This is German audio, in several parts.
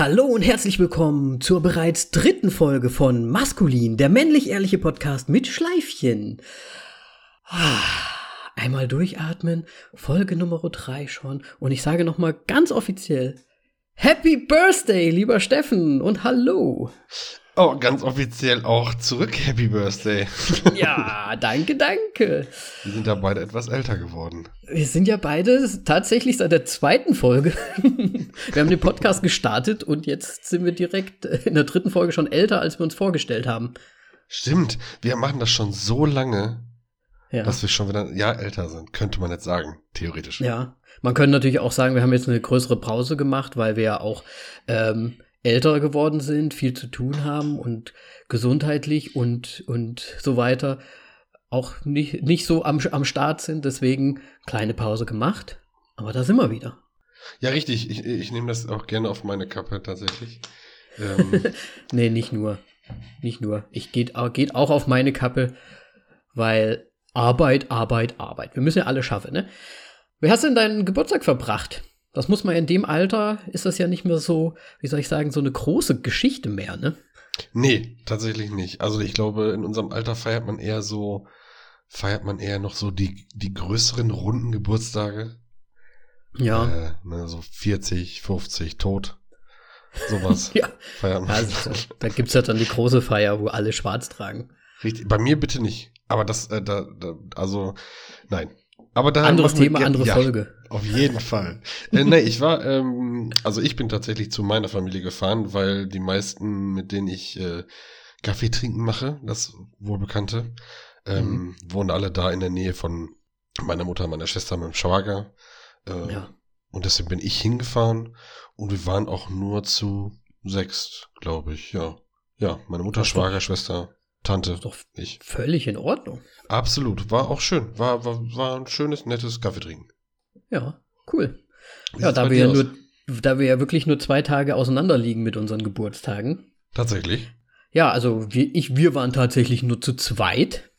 Hallo und herzlich willkommen zur bereits dritten Folge von Maskulin, der männlich-ehrliche Podcast mit Schleifchen. Ah, Einmal durchatmen, Folge Nummer drei schon. Und ich sage nochmal ganz offiziell, Happy Birthday, lieber Steffen und hallo. Oh, ganz offiziell auch zurück, Happy Birthday. ja, danke, danke. Wir sind ja beide etwas älter geworden. Wir sind ja beide tatsächlich seit der zweiten Folge. wir haben den Podcast gestartet und jetzt sind wir direkt in der dritten Folge schon älter, als wir uns vorgestellt haben. Stimmt, wir machen das schon so lange, ja. dass wir schon wieder ein Jahr älter sind, könnte man jetzt sagen, theoretisch. Ja, man könnte natürlich auch sagen, wir haben jetzt eine größere Pause gemacht, weil wir ja auch ähm, älter geworden sind, viel zu tun haben und gesundheitlich und, und so weiter auch nicht, nicht so am, am Start sind. Deswegen kleine Pause gemacht. Aber da sind wir wieder. Ja, richtig. Ich, ich nehme das auch gerne auf meine Kappe tatsächlich. Ähm. nee, nicht nur. Nicht nur. Ich geht, geht auch auf meine Kappe, weil Arbeit, Arbeit, Arbeit. Wir müssen ja alle schaffen, ne? Wie hast du denn deinen Geburtstag verbracht? Das muss man in dem Alter, ist das ja nicht mehr so, wie soll ich sagen, so eine große Geschichte mehr, ne? Nee, tatsächlich nicht. Also ich glaube, in unserem Alter feiert man eher so, feiert man eher noch so die, die größeren runden Geburtstage. Ja. Äh, ne, so 40, 50, tot. Sowas. ja. Feiert man. Also, da gibt's ja dann die große Feier, wo alle schwarz tragen. Richtig. Bei mir bitte nicht. Aber das, äh, da, da, also, nein. Aber da Anderes Thema, andere ja, Folge. Auf jeden Fall. äh, nee, ich war, ähm, also ich bin tatsächlich zu meiner Familie gefahren, weil die meisten, mit denen ich äh, Kaffee trinken mache, das wohlbekannte, ähm, mhm. wohnen alle da in der Nähe von meiner Mutter, meiner Schwester, meinem Schwager. Äh, ja. Und deswegen bin ich hingefahren und wir waren auch nur zu sechs, glaube ich, ja. Ja, meine Mutter, Schwager, Schwester, Tante. Doch ich. Völlig in Ordnung. Absolut. War auch schön. War, war, war ein schönes, nettes Kaffee trinken. Ja, cool. Wie ja, da wir ja nur, da wir ja wirklich nur zwei Tage auseinander liegen mit unseren Geburtstagen. Tatsächlich? Ja, also wir, ich, wir waren tatsächlich nur zu zweit.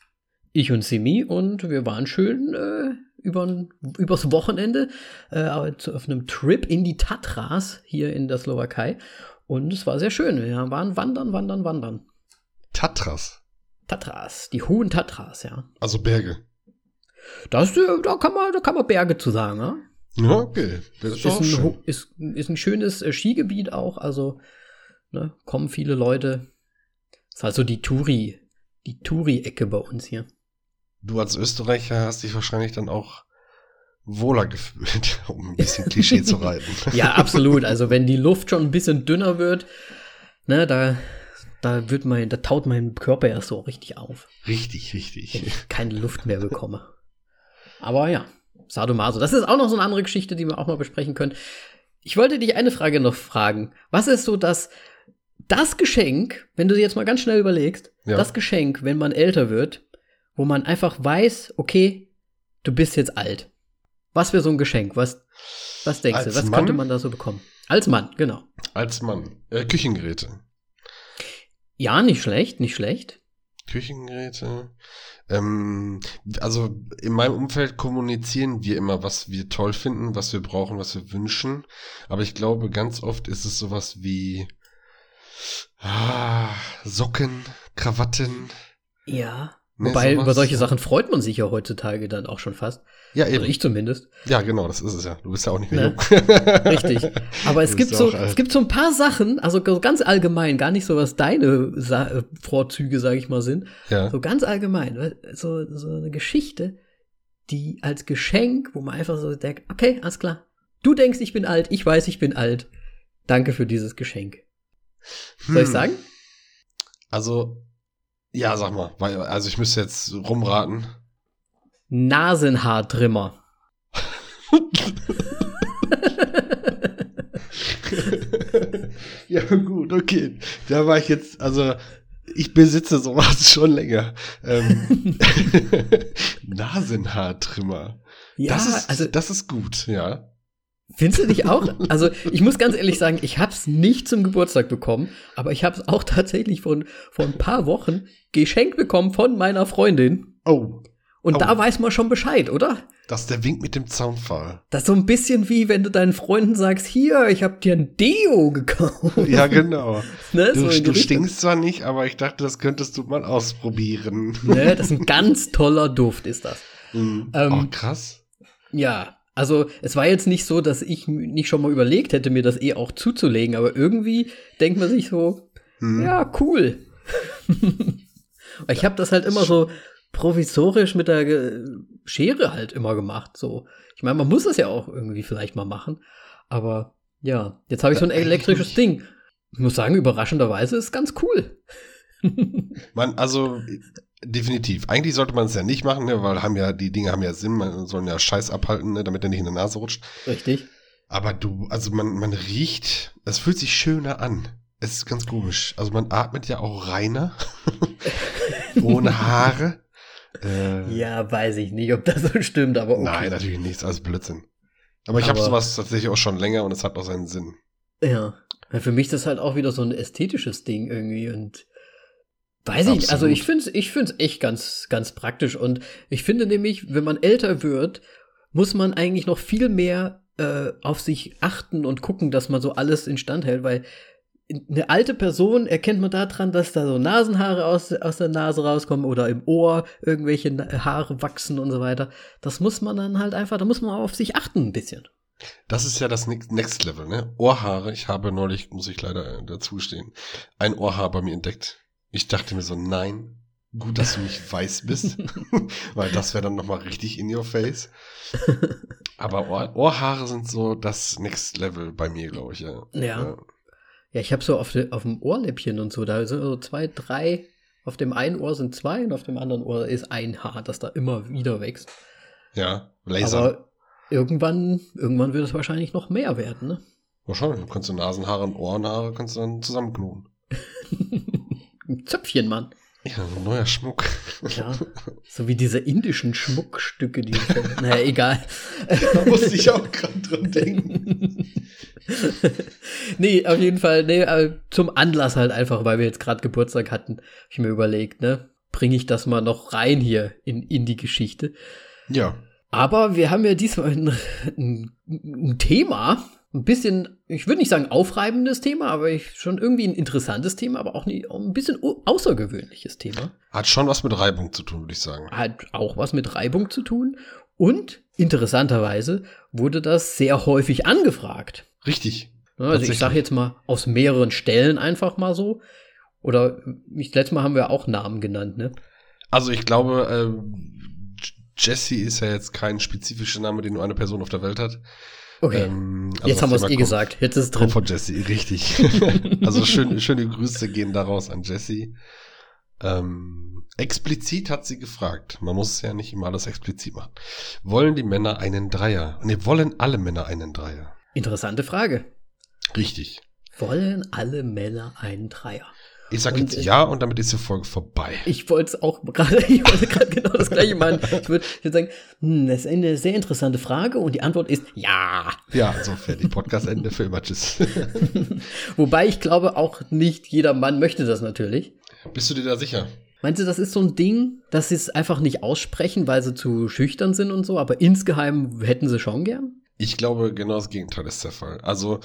Ich und Simi und wir waren schön äh, über, übers Wochenende äh, auf einem Trip in die Tatras hier in der Slowakei. Und es war sehr schön. Wir waren wandern, wandern, wandern. Tatras. Tatras, die hohen Tatras, ja. Also Berge. Das, äh, da, kann man, da kann man Berge zu sagen, ja. Ja, okay. Das ist, ist, ein, schön. ist, ist ein schönes äh, Skigebiet auch, also ne, kommen viele Leute. Das ist also die Touri, die Touri-Ecke bei uns hier. Du als Österreicher hast dich wahrscheinlich dann auch wohler gefühlt, um ein bisschen Klischee zu reiten. ja, absolut. Also wenn die Luft schon ein bisschen dünner wird, ne, da da wird mein, da taut mein Körper erst so richtig auf. Richtig, richtig. Wenn ich keine Luft mehr bekomme. Aber ja, Sadomaso. Das ist auch noch so eine andere Geschichte, die wir auch mal besprechen können. Ich wollte dich eine Frage noch fragen. Was ist so das, das Geschenk, wenn du jetzt mal ganz schnell überlegst, ja. das Geschenk, wenn man älter wird, wo man einfach weiß, okay, du bist jetzt alt. Was wäre so ein Geschenk? Was, was denkst Als du? Was Mann? könnte man da so bekommen? Als Mann, genau. Als Mann. Äh, Küchengeräte. Ja, nicht schlecht, nicht schlecht. Küchengeräte. Ähm, also in meinem Umfeld kommunizieren wir immer, was wir toll finden, was wir brauchen, was wir wünschen. Aber ich glaube, ganz oft ist es sowas wie ah, Socken, Krawatten. Ja. Wobei, sowas, über solche Sachen freut man sich ja heutzutage dann auch schon fast. Ja, eben. Also ich zumindest. Ja, genau, das ist es ja. Du bist ja auch nicht mehr ne? jung. Richtig. Aber es gibt so, es gibt so ein paar Sachen, also ganz allgemein, gar nicht so, was deine Sa äh, Vorzüge, sage ich mal, sind. Ja. So ganz allgemein. So, so eine Geschichte, die als Geschenk, wo man einfach so denkt, okay, alles klar. Du denkst, ich bin alt, ich weiß, ich bin alt. Danke für dieses Geschenk. Soll hm. ich sagen? Also, ja, sag mal. Also ich müsste jetzt rumraten. Nasenhaartrimmer. ja, gut, okay. Da war ich jetzt, also ich besitze sowas schon länger. Ähm, Nasenhaartrimmer. Ja, das ist, also das ist gut, ja. Findest du dich auch? Also, ich muss ganz ehrlich sagen, ich habe es nicht zum Geburtstag bekommen, aber ich habe es auch tatsächlich vor, vor ein paar Wochen geschenkt bekommen von meiner Freundin. Oh. Und Oh. da weiß man schon Bescheid, oder? Das ist der Wink mit dem Zaunpfahl. Das ist so ein bisschen wie, wenn du deinen Freunden sagst, hier, ich hab dir ein Deo gekauft. Ja, genau. ne? Du, so du stinkst zwar nicht, aber ich dachte, das könntest du mal ausprobieren. Ne? Das ist ein ganz toller Duft, ist das. Mhm. Ähm, oh, krass. Ja, also es war jetzt nicht so, dass ich nicht schon mal überlegt hätte, mir das eh auch zuzulegen, aber irgendwie denkt man sich so, Mhm. ja, cool. ich habe das halt immer so provisorisch mit der Schere halt immer gemacht. So, ich meine, man muss das ja auch irgendwie vielleicht mal machen, aber ja, jetzt habe ich so ein eigentlich elektrisches. Ding. Ich muss sagen, überraschenderweise ist ganz cool. Man, also definitiv. Eigentlich sollte man es ja nicht machen, ne, weil haben ja die Dinge haben ja Sinn, man sollen ja Scheiß abhalten, ne, damit er nicht in der Nase rutscht. Richtig. Aber du, also man, man riecht, es fühlt sich schöner an. Es ist ganz komisch. Also man atmet ja auch reiner, ohne Haare. Äh, Ja, weiß ich nicht, ob das so stimmt, aber okay. Nein, natürlich nichts, alles Blödsinn. Aber ich habe sowas tatsächlich auch schon länger und es hat auch seinen Sinn. Ja. ja. Für mich ist das halt auch wieder so ein ästhetisches Ding irgendwie und weiß ich. Also Absolut. ich finde es ich find's echt ganz, ganz praktisch und ich finde nämlich, wenn man älter wird, muss man eigentlich noch viel mehr äh, auf sich achten und gucken, dass man so alles instand hält, weil eine alte Person erkennt man daran, dass da so Nasenhaare aus, aus der Nase rauskommen oder im Ohr irgendwelche Haare wachsen und so weiter. Das muss man dann halt einfach, da muss man auf sich achten ein bisschen. Das ist ja das Next Next Level, ne? Ohrhaare. Ich habe neulich, muss ich leider äh, dazu stehen, ein Ohrhaar bei mir entdeckt. Ich dachte mir so, nein, gut, dass du nicht weiß bist, weil das wäre dann nochmal richtig in your face. Aber Ohr Ohrhaare sind so das Next Level bei mir, glaube ich, ja. Ja. Ja, ich habe so auf, de, auf dem Ohrläppchen und so, da sind so zwei, drei, auf dem einen Ohr sind zwei und auf dem anderen Ohr ist ein Haar, das da immer wieder wächst. Ja, Laser. Aber irgendwann, irgendwann wird es wahrscheinlich noch mehr werden, ne? Wahrscheinlich. Du kannst du Nasenhaare und Ohrenhaare kannst du dann zusammenknoten. Ein Zöpfchen, Mann. Ja, so ein neuer Schmuck. Ja. so wie diese indischen Schmuckstücke, die. naja, egal. da musste ich auch gerade dran denken. nee, auf jeden Fall, nee, äh, zum Anlass halt einfach, weil wir jetzt gerade Geburtstag hatten, habe ich mir überlegt, ne? Bringe ich das mal noch rein hier in, in die Geschichte. Ja. Aber wir haben ja diesmal ein, ein, ein Thema, ein bisschen, ich würde nicht sagen aufreibendes Thema, aber ich, schon irgendwie ein interessantes Thema, aber auch, nie, auch ein bisschen au- außergewöhnliches Thema. Hat schon was mit Reibung zu tun, würde ich sagen. Hat auch was mit Reibung zu tun. Und interessanterweise wurde das sehr häufig angefragt. Richtig. Also ich sage jetzt mal aus mehreren Stellen einfach mal so. Oder ich, letztes Mal haben wir auch Namen genannt, ne? Also ich glaube, ähm, Jesse ist ja jetzt kein spezifischer Name, den nur eine Person auf der Welt hat. Okay. Ähm, also jetzt haben wir es eh kommt- gesagt. Jetzt ist es drin. von Jesse, richtig. also schön, schöne Grüße gehen daraus an Jesse. Ähm, explizit hat sie gefragt. Man muss ja nicht immer alles explizit machen. Wollen die Männer einen Dreier? Ne, wollen alle Männer einen Dreier? Interessante Frage. Richtig. Wollen alle Männer einen Dreier? Ich sag Und jetzt ich- ja und damit ist die Folge vorbei. Ich wollte es auch gerade, ich wollte gerade genau das gleiche meinen. Ich würde würd sagen, hm, das ist eine sehr interessante Frage und die Antwort ist ja. Ja, so fertig. Podcast Ende für immer. Tschüss. Wobei ich glaube auch nicht jeder Mann möchte das natürlich. Bist du dir da sicher? Meinst du, das ist so ein Ding, dass sie es einfach nicht aussprechen, weil sie zu schüchtern sind und so, aber insgeheim hätten sie schon gern? Ich glaube, genau das Gegenteil ist der Fall. Also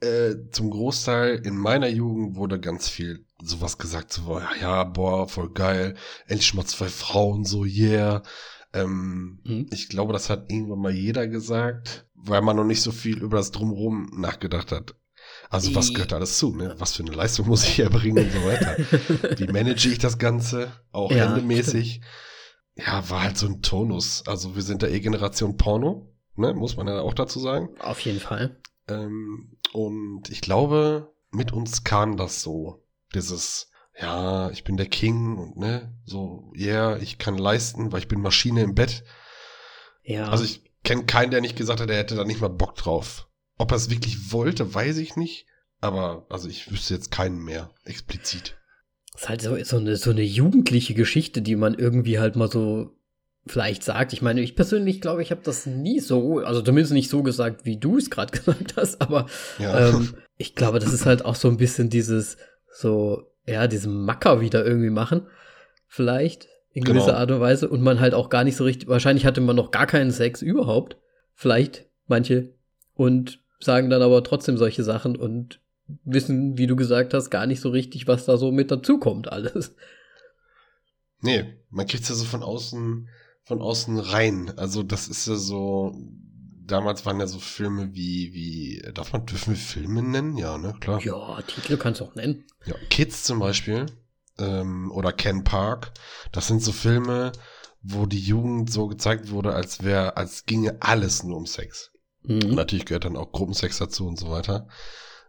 äh, zum Großteil in meiner Jugend wurde ganz viel sowas gesagt, so ja, boah, voll geil, endlich mal zwei Frauen, so yeah. Ähm, Mhm. Ich glaube, das hat irgendwann mal jeder gesagt, weil man noch nicht so viel über das Drumherum nachgedacht hat. Also was gehört da alles zu? Ne? Was für eine Leistung muss ich erbringen und so weiter. Wie manage ich das Ganze? Auch Ja, endemäßig. Ja, war halt so ein Tonus. Also wir sind da eh Generation Porno, ne? muss man ja auch dazu sagen. Auf jeden Fall. Ähm, und ich glaube, mit uns kam das so. Dieses, ja, ich bin der King und ne, so, yeah, ich kann leisten, weil ich bin Maschine im Bett. Ja. Also ich kenne keinen, der nicht gesagt hat, er hätte da nicht mal Bock drauf. Ob er es wirklich wollte, weiß ich nicht. Aber, also ich wüsste jetzt keinen mehr, explizit. Das ist halt so, so, eine, so eine jugendliche Geschichte, die man irgendwie halt mal so vielleicht sagt. Ich meine, ich persönlich glaube, ich habe das nie so, also zumindest nicht so gesagt, wie du es gerade gesagt hast, aber Ja. ähm, ich glaube, das ist halt auch so ein bisschen dieses, so, ja, diesen Macker wieder irgendwie machen. Vielleicht. In gewisser Genau. Art und Weise. Und man halt auch gar nicht so richtig, wahrscheinlich hatte man noch gar keinen Sex überhaupt. Vielleicht manche. Und sagen dann aber trotzdem solche Sachen und wissen, wie du gesagt hast, gar nicht so richtig, was da so mit dazukommt alles. Nee, man kriegt's ja so von außen, von außen rein. Also das ist ja so, damals waren ja so Filme wie, wie, darf man, dürfen wir Filme nennen? Ja, ne, klar. Ja, Titel kannst du auch nennen. Ja, Kids zum Beispiel ähm, oder Ken Park, das sind so Filme, wo die Jugend so gezeigt wurde, als wäre, als ginge alles nur um Sex. Mhm. natürlich gehört dann auch Gruppensex dazu und so weiter.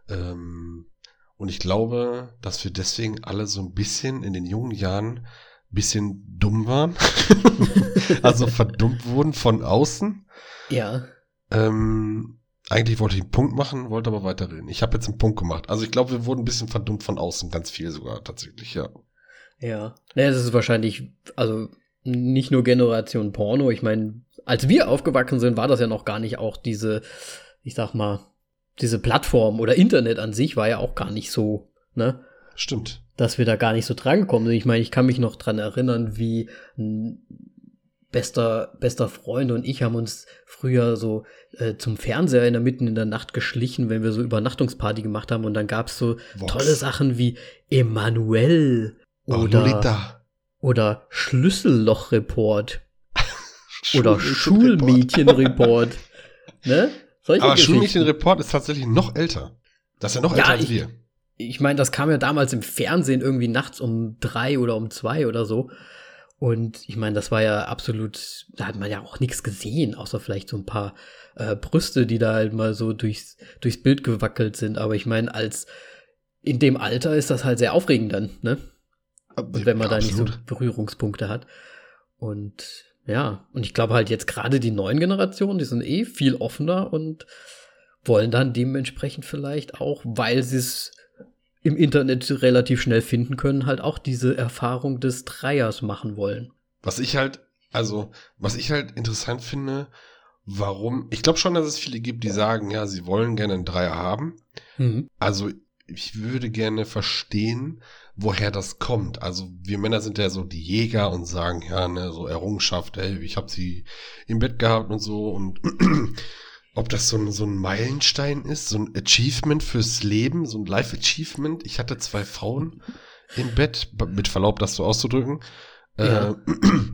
Ähm, und ich glaube, dass wir deswegen alle so ein bisschen in den jungen Jahren bisschen dumm waren. also verdummt wurden von außen. Ja. Ähm, eigentlich wollte ich einen Punkt machen, wollte aber weiterreden. Ich habe jetzt einen Punkt gemacht. Also ich glaube, wir wurden ein bisschen verdummt von außen, ganz viel sogar tatsächlich, ja. Ja. Naja, das ist wahrscheinlich, also nicht nur Generation Porno. Ich meine, als wir aufgewachsen sind, war das ja noch gar nicht auch diese, ich sag mal, diese Plattform oder Internet an sich war ja auch gar nicht so, ne? Stimmt. Dass wir da gar nicht so drankommen. Ich meine, ich kann mich noch dran erinnern, wie ein bester, bester Freund und ich haben uns früher so äh, zum Fernseher in der Mitten in der Nacht geschlichen, wenn wir so Übernachtungsparty gemacht haben und dann gab's so Vox. tolle Sachen wie Emanuel Oh, oder Lolita. oder Schlüsselloch-Report oder Schulmädchenreport. Schulmädchen-Report. ne? Solche Aber. Schulmädchenreport ist tatsächlich noch älter. Das ist ja noch Ja, älter als wir. Ich meine, das kam ja damals im Fernsehen irgendwie nachts um drei oder um zwei oder so. Und ich meine, das war ja absolut, da hat man ja auch nichts gesehen, außer vielleicht so ein paar äh, Brüste, die da halt mal so durchs, durchs Bild gewackelt sind. Aber ich meine, als in dem Alter ist das halt sehr aufregend dann, ne? Und wenn man da nicht so. Berührungspunkte hat. Und ja, und ich glaube halt jetzt gerade die neuen Generationen, die sind eh viel offener und wollen dann dementsprechend vielleicht auch, weil sie es im Internet relativ schnell finden können, halt auch diese Erfahrung des Dreiers machen wollen. Was ich halt, also, was ich halt interessant finde, warum, ich glaube schon, dass es viele gibt, die sagen, ja, sie wollen gerne einen Dreier haben. Mhm. Also, ich würde gerne verstehen, woher das kommt. Also, wir Männer sind ja so die Jäger und sagen, ja, ne, so Errungenschaft, ey, ich habe sie im Bett gehabt und so und ob das so ein, so ein Meilenstein ist, so ein Achievement fürs Leben, so ein Life-Achievement. Ich hatte zwei Frauen im Bett, mit Verlaub, das so auszudrücken. Ja. Äh,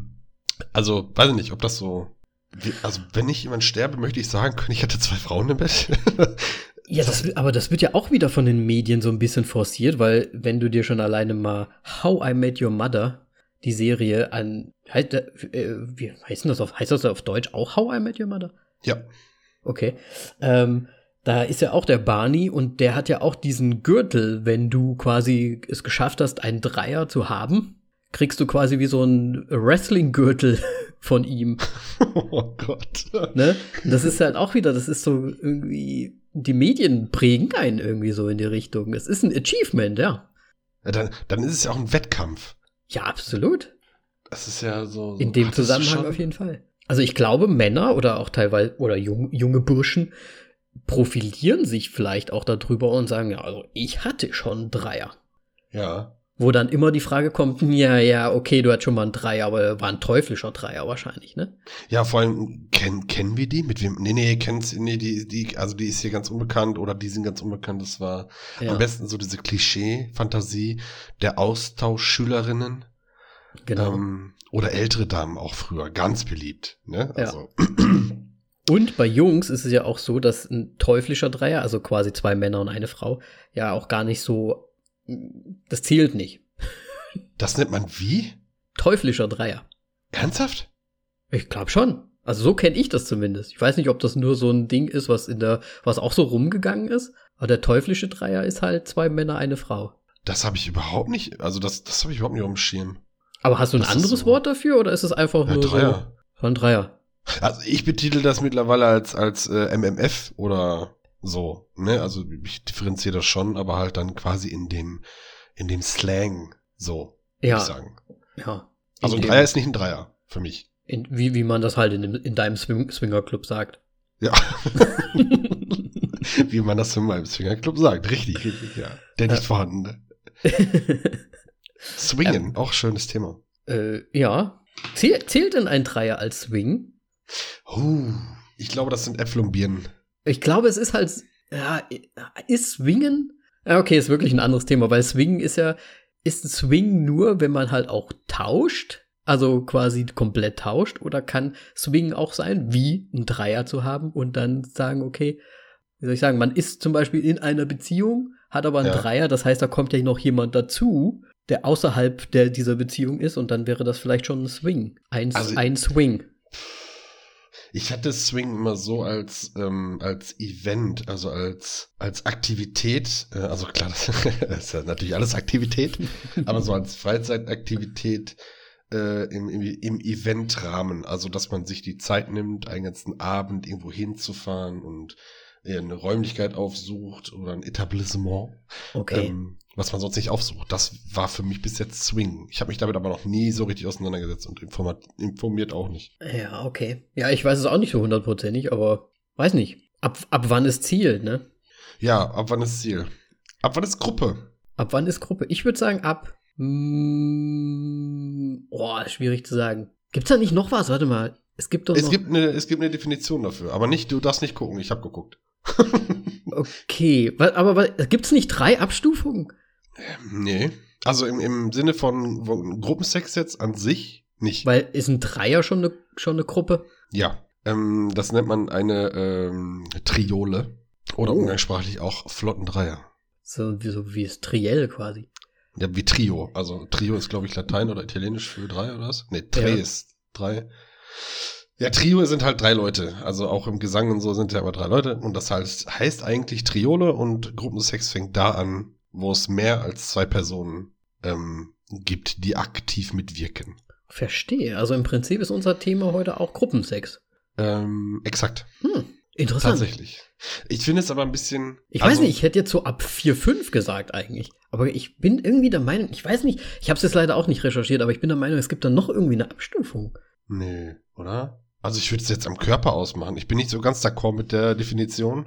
also, weiß ich nicht, ob das so. Also, wenn ich jemand sterbe, möchte ich sagen können, ich hatte zwei Frauen im Bett. Ja, das, aber das wird ja auch wieder von den Medien so ein bisschen forciert, weil wenn du dir schon alleine mal How I Met Your Mother, die Serie an, heißt, äh, wie heißt das auf, heißt das auf Deutsch auch How I Met Your Mother? ja. Okay. Ähm, da ist ja auch der Barney und der hat ja auch diesen Gürtel, wenn du quasi es geschafft hast, einen Dreier zu haben, kriegst du quasi wie so einen Wrestling-Gürtel von ihm. Oh Gott. Ne? Das ist halt auch wieder, das ist so irgendwie, die Medien prägen einen irgendwie so in die Richtung. Es ist ein Achievement, ja. Ja, dann, dann ist es ja auch ein Wettkampf. Ja, absolut. Das ist ja so. so In dem Zusammenhang auf jeden Fall. Also ich glaube, Männer oder auch teilweise oder jung, junge Burschen profilieren sich vielleicht auch darüber und sagen, ja, also ich hatte schon Dreier. Ja. Wo dann immer die Frage kommt, ja, ja, okay, du hattest schon mal einen Dreier, aber war ein teuflischer Dreier wahrscheinlich, ne? Ja, vor allem, kennen, kennen wir die? Mit wem? Nee, nee, kennst, nee, die, die, also die ist hier ganz unbekannt oder die sind ganz unbekannt. Das war Ja, am besten so diese Klischee-Fantasie der Austauschschülerinnen. genau. Ähm, oder ältere Damen auch früher, ganz beliebt. Ne? Ja. Also, Und bei Jungs ist es ja auch so, dass ein teuflischer Dreier, also quasi zwei Männer und eine Frau, ja auch gar nicht so, das zählt nicht. das nennt man wie? Teuflischer Dreier. Ernsthaft? Ich glaube schon. Also so kenne ich das zumindest. Ich weiß nicht, ob das nur so ein Ding ist, was in der, was auch so rumgegangen ist. Aber der teuflische Dreier ist halt zwei Männer, eine Frau. Das habe ich überhaupt nicht, also das, das habe ich überhaupt nicht auf dem Schirm. Aber hast du ein Das anderes so. Wort dafür oder ist es einfach Ja, nur Dreier. so ein Dreier? Also ich betitel das mittlerweile als, als äh, MMF oder so. Ne? Also ich differenziere das schon, aber halt dann quasi in dem, in dem Slang so, würde Ja, ich sagen. ja. Also In ein Dreier ist nicht ein Dreier für mich. In, wie, wie man das halt in, dem, in deinem Swing, Swingerclub sagt. Ja. Wie man das in meinem Swingerclub sagt. Richtig, richtig, ja. Der nicht vorhandene. Swingen, auch schönes Thema. Äh, ja. Zähl, zählt denn ein Dreier als Swing? Uh, ich glaube, das sind Äpfel und Birnen. Ich glaube, es ist halt, ja, ist Swingen? Ja, okay, ist wirklich ein anderes Thema, weil Swingen ist ja, ist Swing nur, wenn man halt auch tauscht? Also quasi komplett tauscht? Oder kann Swing auch sein, wie ein Dreier zu haben und dann sagen, okay, wie soll ich sagen, man ist zum Beispiel in einer Beziehung, hat aber einen Ja. Dreier, das heißt, da kommt ja noch jemand dazu, der außerhalb der, dieser Beziehung ist und dann wäre das vielleicht schon ein Swing. Ein, Also- ein Swing. Ich hatte Swing immer so als, ähm, als Event, also als, als Aktivität, äh, also klar, das, ist ja natürlich alles Aktivität, aber so als Freizeitaktivität äh, im, im, im Eventrahmen, also dass man sich die Zeit nimmt, einen ganzen Abend irgendwo hinzufahren und äh, eine Räumlichkeit aufsucht oder ein Etablissement, Okay. ähm, was man sonst nicht aufsucht. Das war für mich bis jetzt Swing. Ich habe mich damit aber noch nie so richtig auseinandergesetzt und informat, informiert auch nicht. Ja, okay. Ja, ich weiß es auch nicht so hundertprozentig, aber weiß nicht. Ab, ab wann ist Ziel, ne? Ja, ab wann ist Ziel? Ab wann ist Gruppe? Ab wann ist Gruppe? Ich würde sagen, ab. Mm, oh, schwierig zu sagen. Gibt's da nicht noch was? Warte mal. Es gibt doch Es noch. gibt, eine, es gibt eine Definition dafür, aber nicht, du darfst nicht gucken, ich habe geguckt. okay. Aber wa- gibt's nicht drei Abstufungen? Nee. Also im, im Sinne von von Gruppensex jetzt an sich nicht. Weil ist ein Dreier schon eine schon eine Gruppe? ja. Ähm, das nennt man eine ähm, Triole. Oder Oh. umgangssprachlich auch flotten Dreier. So wie, so wie es Triell quasi. Ja, wie Trio. Also Trio ist, glaube ich, Latein oder Italienisch für drei oder was? Nee, tre Ja. ist drei. Ja, Trio sind halt drei Leute. Also auch im Gesang und so sind ja immer drei Leute. Und das heißt, heißt eigentlich Triole und Gruppensex fängt da an, wo es mehr als zwei Personen ähm, gibt, die aktiv mitwirken. Verstehe. Also im Prinzip ist unser Thema heute auch Gruppensex. Ähm, exakt. Hm, interessant. Tatsächlich. Ich finde es aber ein bisschen. Ich also, weiß nicht, ich hätte jetzt so ab 4, 5 gesagt eigentlich. Aber ich bin irgendwie der Meinung, ich weiß nicht, ich habe es jetzt leider auch nicht recherchiert, aber ich bin der Meinung, es gibt da noch irgendwie eine Abstufung. Nee, oder? Also ich würde es jetzt am Körper ausmachen. Ich bin nicht so ganz d'accord mit der Definition.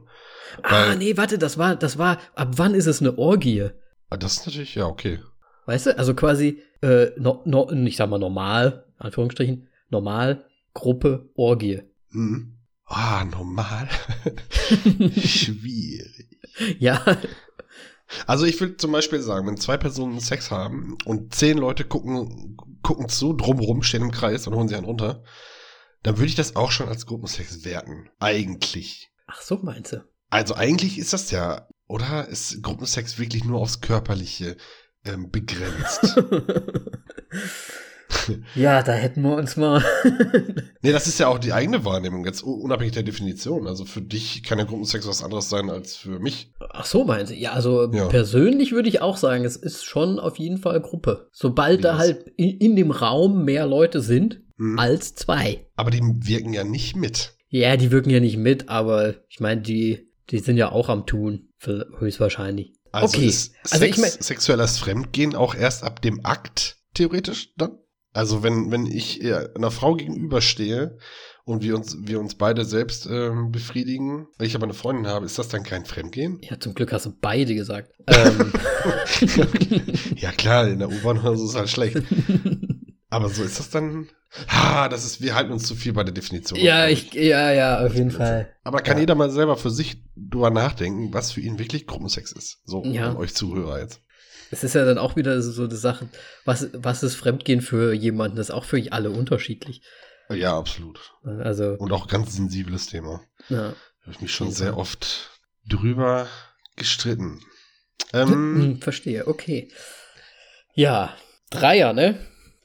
ah, nee, warte, das war, das war, ab wann ist es eine Orgie? Aber das ist natürlich, ja, okay. Weißt du, also quasi, äh, no, no, ich sag mal normal, Anführungsstrichen, normal, Gruppe, Orgie. Hm. Ah, normal. Schwierig. ja, Also ich würde zum Beispiel sagen, wenn zwei Personen Sex haben und zehn Leute gucken, gucken zu, drumrum, stehen im Kreis und holen sie einen runter, dann würde ich das auch schon als Gruppensex werten. Eigentlich. ach so meinst du. Also eigentlich ist das ja, oder? Ist Gruppensex wirklich nur aufs Körperliche ähm, begrenzt? ja, da hätten wir uns mal. nee, das ist ja auch die eigene Wahrnehmung, jetzt unabhängig der Definition. Also für dich kann ja Gruppensex was anderes sein als für mich. Ach so, meinen Sie? Ja, also Ja. persönlich würde ich auch sagen, es ist schon auf jeden Fall Gruppe. Sobald Wie da das? halt in, in dem Raum mehr Leute sind Hm. als zwei. Aber die wirken ja nicht mit. Ja, die wirken ja nicht mit, aber ich meine, die, die sind ja auch am Tun, höchstwahrscheinlich. Also okay, ist Sex, also ich mein- sexuelles Fremdgehen auch erst ab dem Akt, theoretisch dann? Also wenn, wenn ich einer Frau gegenüberstehe und wir uns, wir uns beide selbst ähm, befriedigen, weil ich aber eine Freundin habe, ist das dann kein Fremdgehen? Ja, zum Glück hast du beide gesagt. ähm, ja klar, in der U-Bahn oder so ist halt schlecht. Aber so ist das dann. Ah, das ist, wir halten uns zu viel bei der Definition. ja, ich, ja, ja, auf jeden Fall. Aber kann Ja. jeder mal selber für sich drüber nachdenken, was für ihn wirklich Gruppensex ist. So, Ja. euch Zuhörer jetzt. Es ist ja dann auch wieder so eine Sache, was, was ist Fremdgehen für jemanden? Das ist auch für alle unterschiedlich. Ja, absolut. Also, Und auch ganz sensibles Thema. ja. habe ich mich schon sehr oft drüber gestritten. Hm, Ähm, verstehe, okay. Ja, Dreier, ne?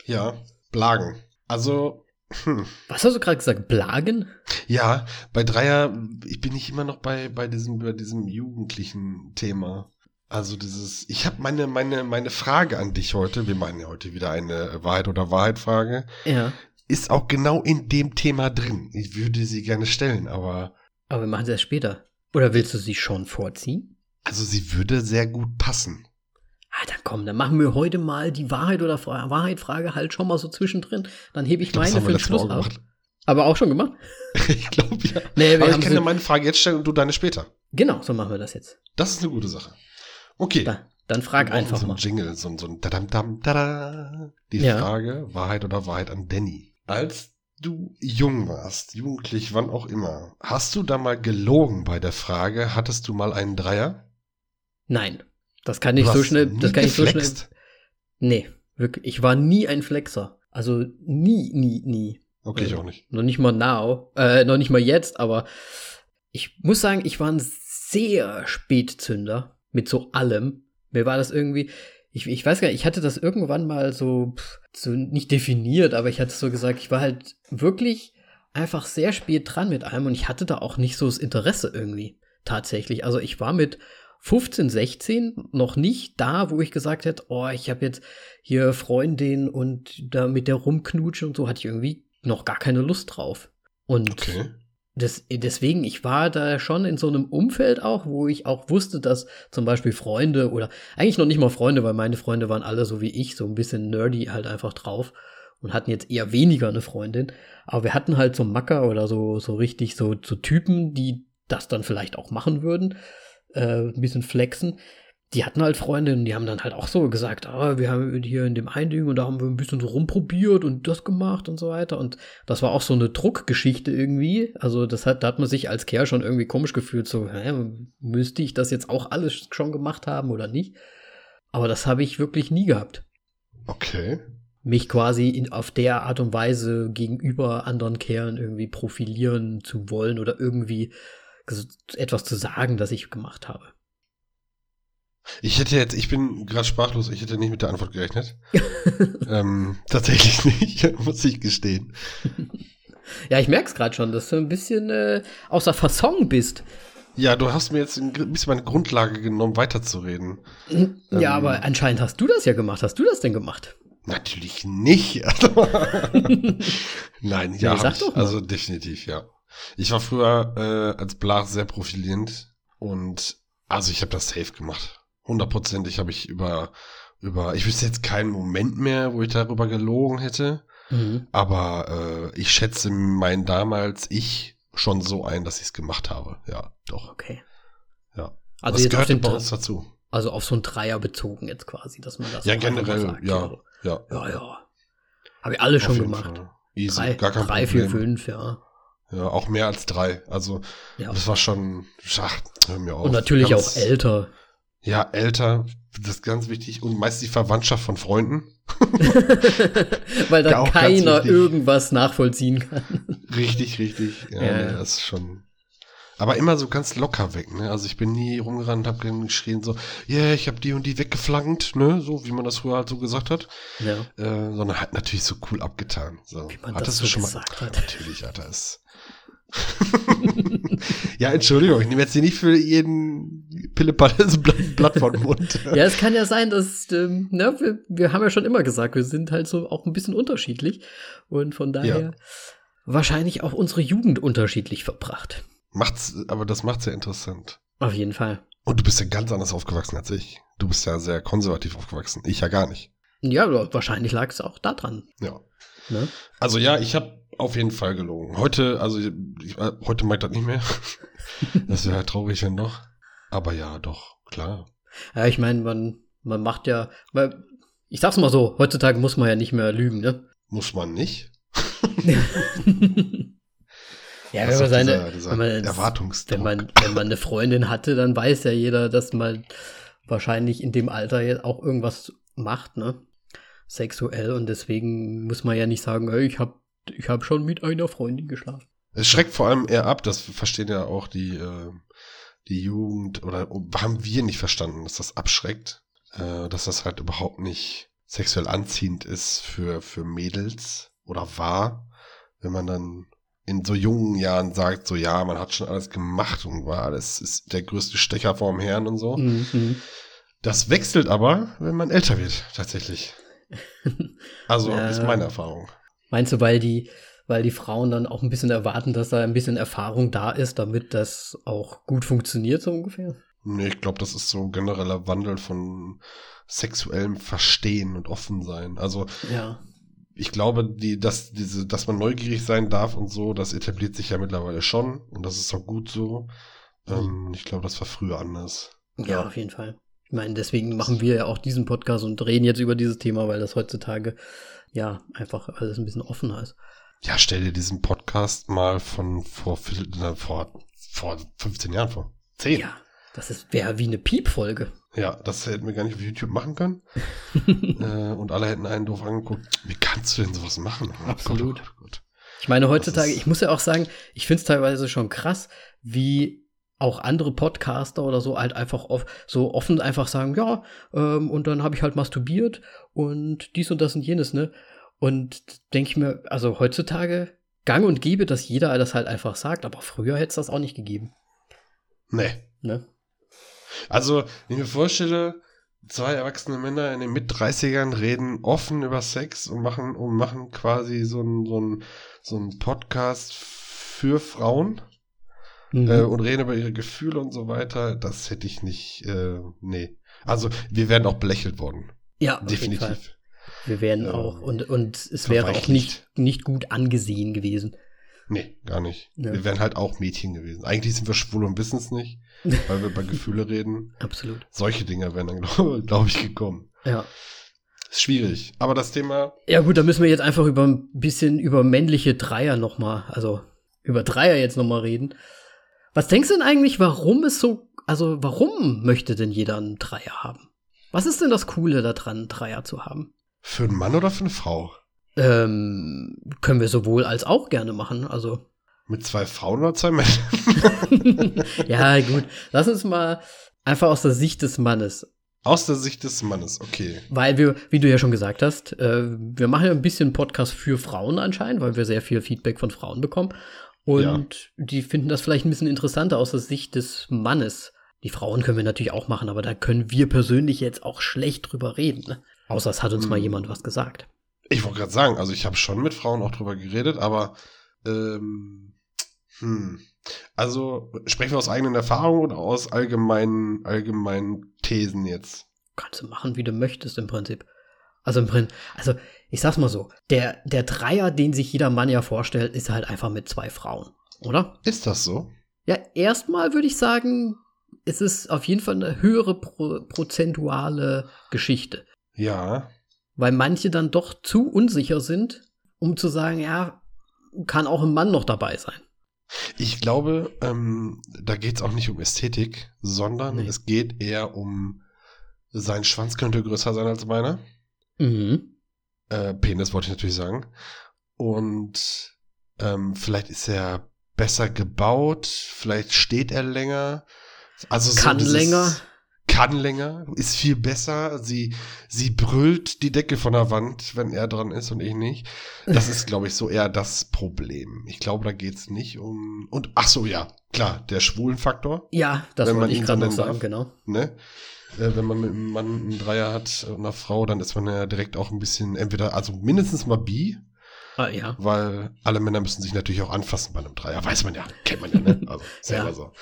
Ja, Blagen. Also, hm, Was hast du gerade gesagt? Blagen? ja, bei Dreier, ich bin nicht immer noch bei, bei diesem, bei diesem jugendlichen Thema. Also dieses, ich habe meine, meine, meine Frage an dich heute, wir meinen ja heute wieder eine Wahrheit oder Wahrheit-Frage, Ja. ist auch genau in dem Thema drin. Ich würde sie gerne stellen, aber Aber wir machen das später. Oder willst du sie schon vorziehen? also sie würde sehr gut passen. Ah, dann komm, dann machen wir heute mal die Wahrheit oder Fra Wahrheit-Frage halt schon mal so zwischendrin. Dann hebe ich, das meine für den Schluss ab. Aber auch schon gemacht? ich glaube ja. Nee, wir Aber ich kann ja meine Frage jetzt stellen und du deine später. Genau, so machen wir das jetzt. Das ist eine gute Sache. Okay, Da. Dann frag einfach so mal. ein Jingle, so, ein- so ein Dadam Dam Dada. Die Ja. Frage, Wahrheit oder Wahrheit an Danny. Als du jung warst, jugendlich, wann auch immer, hast du da mal gelogen bei der Frage, hattest du mal einen Dreier? Nein, das kann ich so schnell, das kann ich so schnell. geflext? Nee, wirklich. Ich war nie ein Flexer. Also nie, nie, nie. Okay, ich Ja. auch nicht. Noch nicht mal now, äh, noch nicht mal jetzt, aber ich muss sagen, ich war ein sehr Spätzünder mit so allem. Mir war das irgendwie, ich, ich weiß gar nicht, ich hatte das irgendwann mal so, pff, so nicht definiert, aber ich hatte so gesagt, ich war halt wirklich einfach sehr spät dran mit allem und ich hatte da auch nicht so das Interesse irgendwie tatsächlich. Also ich war mit 15, 16 noch nicht da, wo ich gesagt hätte, oh, ich habe jetzt hier Freundin und da mit der rumknutschen und so, hatte ich irgendwie noch gar keine Lust drauf. Und Okay. das, deswegen, ich war da schon in so einem Umfeld auch, wo ich auch wusste, dass zum Beispiel Freunde oder eigentlich noch nicht mal Freunde, weil meine Freunde waren alle so wie ich, so ein bisschen nerdy halt einfach drauf und hatten jetzt eher weniger eine Freundin. Aber wir hatten halt so Macker oder so, so richtig so, so Typen, die das dann vielleicht auch machen würden, äh, ein bisschen flexen. Die hatten halt Freundinnen, die haben dann halt auch so gesagt, ah, wir haben hier in dem einen Ding und da haben wir ein bisschen so rumprobiert und das gemacht und so weiter. Und das war auch so eine Druckgeschichte irgendwie. Also das hat, da hat man sich als Kerl schon irgendwie komisch gefühlt, so, hä, müsste ich das jetzt auch alles schon gemacht haben oder nicht? Aber das habe ich wirklich nie gehabt. Okay. Mich quasi in, auf der Art und Weise gegenüber anderen Kerlen irgendwie profilieren zu wollen oder irgendwie etwas zu sagen, das ich gemacht habe. Ich hätte jetzt, ich bin gerade sprachlos, ich hätte nicht mit der Antwort gerechnet. ähm, tatsächlich nicht, muss ich gestehen. Ja, ich merke es gerade schon, dass du ein bisschen äh, außer Fasson bist. Ja, du hast mir jetzt ein bisschen meine Grundlage genommen, weiterzureden. Ja, Ähm. aber anscheinend hast du das ja gemacht. Hast du das denn gemacht? Natürlich nicht. Nein, ja, Nee, ich. also definitiv, ja. Ich war früher äh, als Blach sehr profilierend und also ich habe das safe gemacht. Hundertprozentig habe ich über über ich wüsste jetzt keinen Moment mehr, wo ich darüber gelogen hätte, Mhm. aber äh, ich schätze mein damals ich schon so ein, dass ich es gemacht habe. Ja, doch. Okay. Ja. Also das jetzt auf bei Dre- uns dazu. Also auf so einen Dreier bezogen jetzt quasi, dass man das Ja, generell, sagt, ja, so. ja. Ja, ja. Habe ich alle Auf schon gemacht. Fall. Easy, Drei, gar kein drei vier, Problem. fünf, ja. Ja, auch mehr als drei. Also ja. das war schon, ach, hör mir auf. Und natürlich Ganz- auch älter. Ja, älter, das ist ganz wichtig. Und meist die Verwandtschaft von Freunden. Weil Ja, da ganz keiner irgendwas nachvollziehen kann. Richtig, richtig. Ja, Ja. Nee, das ist schon. Aber immer so ganz locker weg, ne? Also ich bin nie rumgerannt, hab geschrien so, ja, yeah, ich hab die und die weggeflankt, ne? So wie man das früher halt so gesagt hat. Ja. Äh, sondern halt natürlich so cool abgetan. So. Wie man Hattest das du so schon mal? gesagt hat. Natürlich, Alter, ist. ja, Entschuldigung, ich nehme jetzt hier nicht für jeden Pillepalle Blatt, Blatt vor den Mund. Ja, es kann ja sein, dass, ähm, ne, wir, wir haben ja schon immer gesagt, wir sind halt so auch ein bisschen unterschiedlich. Und von daher Ja. wahrscheinlich auch unsere Jugend unterschiedlich verbracht. Macht's, aber das macht's ja interessant. Auf jeden Fall. Und du bist ja ganz anders aufgewachsen als ich. Du bist ja sehr konservativ aufgewachsen. Ich ja gar nicht. Ja, wahrscheinlich lag es auch daran. Ja. Ne? Also ja, ich habe auf jeden Fall gelogen. Heute, also ich, heute mag ich das nicht mehr. das wäre traurig, wenn doch. Aber ja, doch, klar. Ja, ich meine, man, man macht ja, weil, ich sag's mal so, heutzutage muss man ja nicht mehr lügen, ne? Muss man nicht. ja, wenn man seine, dieser, dieser wenn man, Erwartungsdruck. wenn man, wenn man eine Freundin hatte, dann weiß ja jeder, dass man wahrscheinlich in dem Alter jetzt auch irgendwas macht, ne? Sexuell und deswegen muss man ja nicht sagen, ey, ich hab, ich hab schon mit einer Freundin geschlafen. Es schreckt vor allem eher ab, das verstehen ja auch die, äh, die Jugend oder haben wir nicht verstanden, dass das abschreckt, äh, dass das halt überhaupt nicht sexuell anziehend ist für, für Mädels oder war, wenn man dann in so jungen Jahren sagt, so ja, man hat schon alles gemacht und war, das ist der größte Stecher vorm Herrn und so. Mhm. Das wechselt aber, wenn man älter wird, tatsächlich. Also Ja. ist meine Erfahrung. Meinst du, weil die, weil die Frauen dann auch ein bisschen erwarten, dass da ein bisschen Erfahrung da ist, damit das auch gut funktioniert, so ungefähr? Nee, ich glaube, das ist so genereller Wandel von sexuellem Verstehen und Offensein. Also Ja. ich glaube, die, dass, diese, dass man neugierig sein darf und so, das etabliert sich ja mittlerweile schon und das ist auch gut so. Ähm, ich glaube, das war früher anders. Ja, Ja. auf jeden Fall. Ich meine, deswegen machen wir ja auch diesen Podcast und reden jetzt über dieses Thema, weil das heutzutage ja einfach alles ein bisschen offener ist. Ja, stell dir diesen Podcast mal von vor, vor, vor 15 Jahren vor. 10. Ja, das wäre wie eine Piep-Folge. Ja, das hätten wir gar nicht auf YouTube machen können. äh, und alle hätten einen doof angeguckt. Wie kannst du denn sowas machen? Oh Absolut. Gott, oh Gott, oh Ich meine, heutzutage, ich muss ja auch sagen, ich finde es teilweise schon krass, wie auch andere Podcaster oder so halt einfach off, so offen einfach sagen, ja, ähm, und dann habe ich halt masturbiert und dies und das und jenes, ne? Und denke ich mir, also heutzutage gang und gäbe, dass jeder das halt einfach sagt, aber früher hätte es das auch nicht gegeben. Nee. Ne? Also, wenn ich mir vorstelle, zwei erwachsene Männer in den Mit-30ern reden offen über Sex und machen, und machen quasi so einen so ein, so ein Podcast für Frauen mhm. äh, und reden über ihre Gefühle und so weiter, das hätte ich nicht, äh, nee. Also, wir wären auch belächelt worden. Ja, definitiv. Wir wären äh, auch, und, und es wäre auch nicht, nicht gut angesehen gewesen. Nee, gar nicht. Ja. Wir wären halt auch Mädchen gewesen. Eigentlich sind wir schwul und wissen es nicht, weil wir über Gefühle reden. Absolut. Solche Dinge wären dann, glaube glaub ich, gekommen. Ja. Ist schwierig. Aber das Thema. Ja, gut, da müssen wir jetzt einfach über ein bisschen über männliche Dreier nochmal, also über Dreier jetzt nochmal reden. Was denkst du denn eigentlich, warum es so, also warum möchte denn jeder einen Dreier haben? Was ist denn das Coole daran, einen Dreier zu haben? Für einen Mann oder für eine Frau? Ähm, können wir sowohl als auch gerne machen, also. Mit zwei Frauen oder zwei Männern? ja, gut. Lass uns mal einfach aus der Sicht des Mannes. Aus der Sicht des Mannes, okay. Weil wir, wie du ja schon gesagt hast, äh, wir machen ja ein bisschen Podcast für Frauen anscheinend, weil wir sehr viel Feedback von Frauen bekommen. Und ja. die finden das vielleicht ein bisschen interessanter aus der Sicht des Mannes. Die Frauen können wir natürlich auch machen, aber da können wir persönlich jetzt auch schlecht drüber reden. Ne? Außer es hat uns hm. mal jemand was gesagt. Ich wollte gerade sagen, also ich habe schon mit Frauen auch drüber geredet, aber ähm, hm. Also sprechen wir aus eigenen Erfahrungen oder aus allgemeinen, allgemeinen Thesen jetzt? Kannst du machen, wie du möchtest im Prinzip. Also im Prinzip, also ich sag's mal so, der, der Dreier, den sich jeder Mann ja vorstellt, ist halt einfach mit zwei Frauen, oder? Ist das so? Ja, erstmal würde ich sagen, es ist auf jeden Fall eine höhere pro prozentuale Geschichte. Ja. Weil manche dann doch zu unsicher sind, um zu sagen, ja, kann auch ein Mann noch dabei sein. Ich glaube, ähm, da geht es auch nicht um Ästhetik, sondern nee. es geht eher um, sein Schwanz könnte größer sein als meiner. Mhm. Äh, Penis wollte ich natürlich sagen. Und ähm, vielleicht ist er besser gebaut, vielleicht steht er länger. Also kann so länger kann länger, ist viel besser. Sie, sie brüllt die Decke von der Wand, wenn er dran ist und ich nicht. Das ist, glaube ich, so eher das Problem. Ich glaube, da geht's nicht um. Und ach so, ja, klar, der Schwulenfaktor. Ja, das wollte ich gerade noch sagen, darf, genau. Ne? Äh, wenn man mit einem Mann einen Dreier hat und einer Frau, dann ist man ja direkt auch ein bisschen entweder, also mindestens mal bi. Ah, ja. Weil alle Männer müssen sich natürlich auch anfassen bei einem Dreier. Weiß man ja, kennt man ja, ne? Also selber ja. so.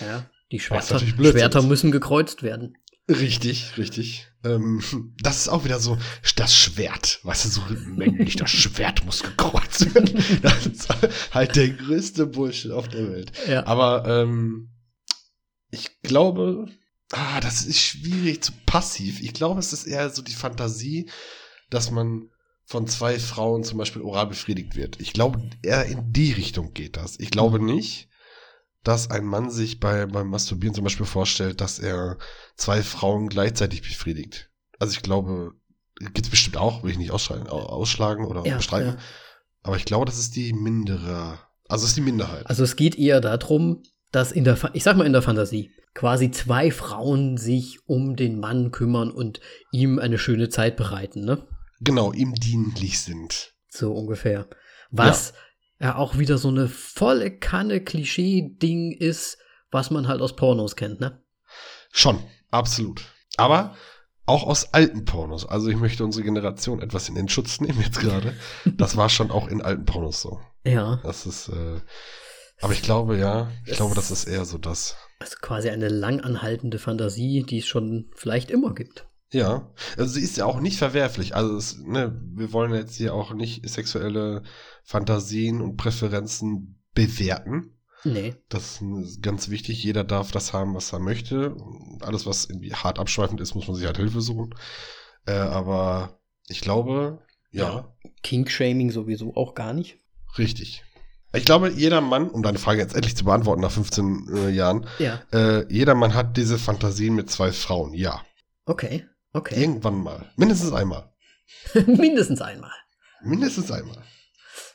Ja. Die Schwerter, Schwerter müssen gekreuzt werden. Richtig, richtig. Ähm, das ist auch wieder so, das Schwert, weißt du, so männlich, das Schwert muss gekreuzt werden. Das ist halt der größte Bullshit auf der Welt. Ja. Aber ähm, ich glaube, ah, das ist schwierig zu passiv. Ich glaube, es ist eher so die Fantasie, dass man von zwei Frauen zum Beispiel oral befriedigt wird. Ich glaube, eher in die Richtung geht das. Ich glaube nicht, dass ein Mann sich bei, beim Masturbieren zum Beispiel vorstellt, dass er zwei Frauen gleichzeitig befriedigt. Also ich glaube, gibt's bestimmt auch, will ich nicht ausschlagen oder ja, bestreiten. Ja. Aber ich glaube, das ist die mindere, also ist die Minderheit. Also es geht eher darum, dass in der, ich sag mal in der Fantasie, quasi zwei Frauen sich um den Mann kümmern und ihm eine schöne Zeit bereiten, ne? Genau, ihm dienlich sind. So ungefähr. Was ja ja auch wieder so eine volle Kanne Klischee-Ding ist, was man halt aus Pornos kennt, ne? Schon, absolut. Aber auch aus alten Pornos. Also ich möchte unsere Generation etwas in den Schutz nehmen jetzt gerade. Das war schon auch in alten Pornos so. Ja. Das ist, äh, aber ich glaube, ja, ich glaube, das ist eher so das. Also quasi eine langanhaltende Fantasie, die es schon vielleicht immer gibt. Ja, also sie ist ja auch nicht verwerflich. Also es, ne, wir wollen jetzt hier auch nicht sexuelle Fantasien und Präferenzen bewerten. Nee. Das ist ganz wichtig. Jeder darf das haben, was er möchte. Alles, was irgendwie hart abschweifend ist, muss man sich halt Hilfe suchen. Äh, aber ich glaube, ja, Ja. King-Shaming sowieso auch gar nicht. richtig. Ich glaube, jeder Mann, um deine Frage jetzt endlich zu beantworten nach 15 äh, Jahren, Ja. äh, jeder Mann hat diese Fantasien mit zwei Frauen. Ja. Okay. Okay. Irgendwann mal. Mindestens einmal. Mindestens einmal. Mindestens einmal.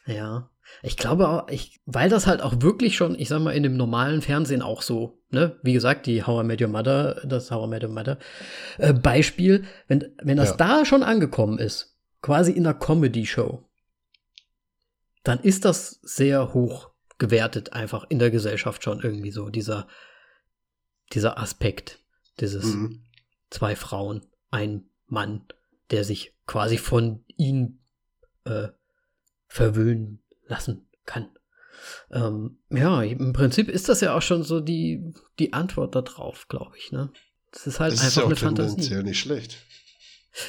Ja. Ich glaube auch, ich, weil das halt auch wirklich schon, ich sag mal, in dem normalen Fernsehen auch so, ne? Wie gesagt, die How I Met Your Mother, das How I Met Your Mother äh, Beispiel, wenn, wenn das Ja. da schon angekommen ist, quasi in einer Comedy-Show, dann ist das sehr hoch gewertet einfach in der Gesellschaft schon irgendwie so, dieser, dieser Aspekt, dieses Mhm. zwei Frauen, ein Mann, der sich quasi von ihnen äh, verwöhnen lassen kann. Ähm, ja, im Prinzip ist das ja auch schon so die, die Antwort darauf, glaube ich. Ne? Das ist halt Das ist einfach ja auch eine Fantasie. nicht schlecht.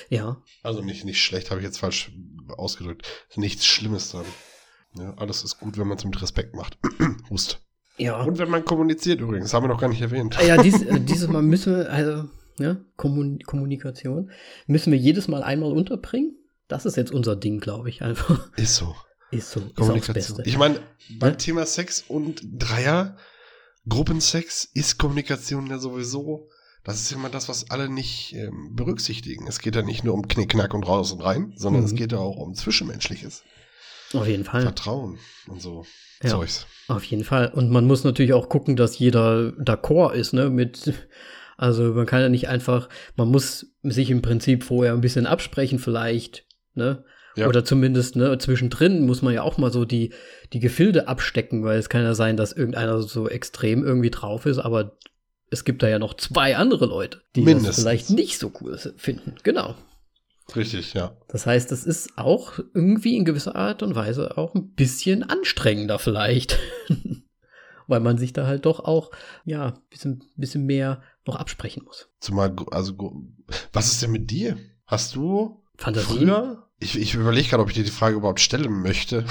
Ja, Also nicht, nicht schlecht, habe ich jetzt falsch ausgedrückt. Nichts Schlimmes dran. Ja, alles ist gut, wenn man es mit Respekt macht. Hust. ja. Und wenn man kommuniziert übrigens, haben wir noch gar nicht erwähnt. Ah ja, dies, äh, dieses Mal müssen wir, also, ja, Kommun Kommunikation, müssen wir jedes Mal einmal unterbringen. Das ist jetzt unser Ding, glaube ich, einfach. Ist so. Ist so, ist Kommunikation. Ich meine, beim Ja. Thema Sex und Dreier, Gruppensex ist Kommunikation ja sowieso. Das ist immer das, was alle nicht ähm, berücksichtigen. Es geht ja nicht nur um Knick, Knack und raus und rein, sondern Mhm. es geht ja auch um Zwischenmenschliches. Auf jeden Fall. Vertrauen und so Ja. Zeugs. Auf jeden Fall. Und man muss natürlich auch gucken, dass jeder d'accord ist, ne? Mit, also man kann ja nicht einfach, man muss sich im Prinzip vorher ein bisschen absprechen, vielleicht, ne? Ja. Oder zumindest, ne, zwischendrin muss man ja auch mal so die, die Gefilde abstecken, weil es kann ja sein, dass irgendeiner so extrem irgendwie drauf ist, aber es gibt da ja noch zwei andere Leute, die Mindestens. das vielleicht nicht so cool finden. Genau. Richtig, ja. Das heißt, es ist auch irgendwie in gewisser Art und Weise auch ein bisschen anstrengender vielleicht. Weil man sich da halt doch auch, ja, ein bisschen, bisschen mehr noch absprechen muss. Zumal, also, was ist denn mit dir? Hast du Fantasie? früher? Ich, ich überlege gerade, ob ich dir die Frage überhaupt stellen möchte.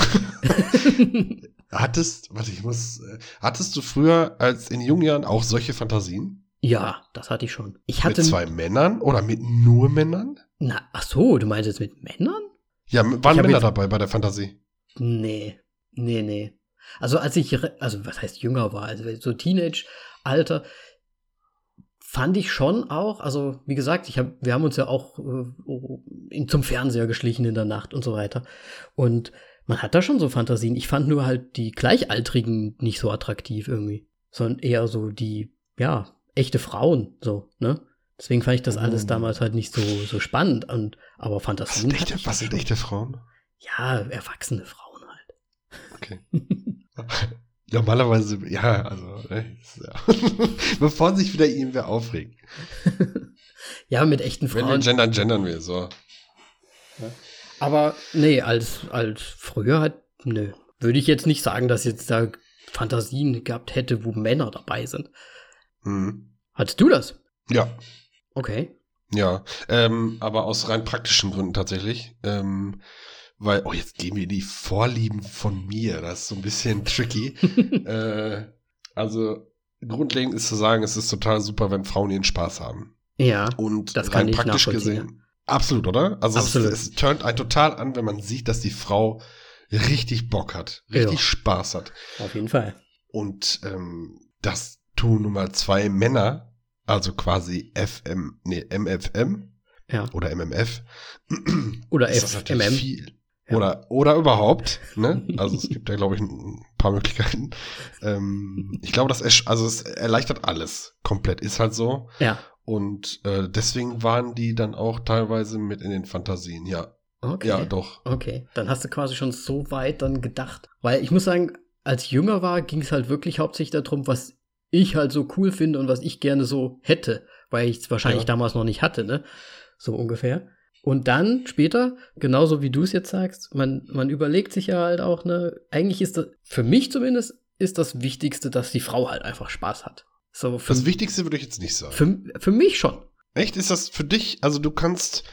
Hattest, warte, ich muss, äh, hattest du früher als in jungen Jahren auch solche Fantasien? Ja, das hatte ich schon. Ich hatte. mit zwei Männern oder mit nur Männern? Na, ach so, du meinst jetzt mit Männern? Ja, waren Männer dabei bei der Fantasie? Nee, nee, nee. Also als ich, also was heißt jünger war, also so Teenage-Alter, fand ich schon auch, also wie gesagt, ich hab, wir haben uns ja auch äh, zum Fernseher geschlichen in der Nacht und so weiter. Und man hat da schon so Fantasien. Ich fand nur halt die Gleichaltrigen nicht so attraktiv irgendwie, sondern eher so die, ja, echte Frauen, so, ne? Deswegen fand ich das alles Oh. damals halt nicht so, so spannend. Und, aber Was Fantasien. sind hatte echte, was sind echte Frauen? Ja, erwachsene Frauen halt. Okay. Normalerweise, ja, also, ne, ja. bevor sich wieder irgendwer aufregt. Ja, mit echten Wenn wir Frauen. gendern, gendern wir so. Aber nee, als, als früher halt, nö. Würde ich jetzt nicht sagen, dass jetzt da Fantasien gehabt hätte, wo Männer dabei sind. Mhm. Hattest du das? Ja, Okay. Ja, ähm, aber aus rein praktischen Gründen tatsächlich. Ähm, weil, oh, jetzt gehen wir in die Vorlieben von mir. Das ist so ein bisschen tricky. äh, also, grundlegend ist zu sagen, es ist total super, wenn Frauen ihren Spaß haben. ja, Und Das kann rein ich praktisch gesehen. Absolut, oder? Also Absolut. Es, es turnt einen total an, wenn man sieht, dass die Frau richtig Bock hat, richtig Ja. Spaß hat. auf jeden Fall. Und ähm, das nun mal zwei Männer, also quasi FM, nee, MFM Ja. oder MMF. Oder ist FMM. viel. Ja. Oder, oder überhaupt, ne? Also es gibt ja, glaube ich, ein paar Möglichkeiten. Ähm, ich glaube, das ersch- also es erleichtert alles komplett, ist halt so. Ja. Und äh, deswegen waren die dann auch teilweise mit in den Fantasien, ja. Okay. Ja, doch. Okay. Dann hast du quasi schon so weit dann gedacht. Weil ich muss sagen, als ich jünger war, ging es halt wirklich hauptsächlich darum, was ich halt so cool finde und was ich gerne so hätte. Weil ich es wahrscheinlich Ja. damals noch nicht hatte, ne? So ungefähr. Und dann später, genauso wie du es jetzt sagst, man, man überlegt sich ja halt auch, ne, eigentlich ist das, für mich zumindest, ist das Wichtigste, dass die Frau halt einfach Spaß hat. So, für, Das Wichtigste würde ich jetzt nicht sagen. für, für mich schon. Echt? Ist das für dich? Also du kannst,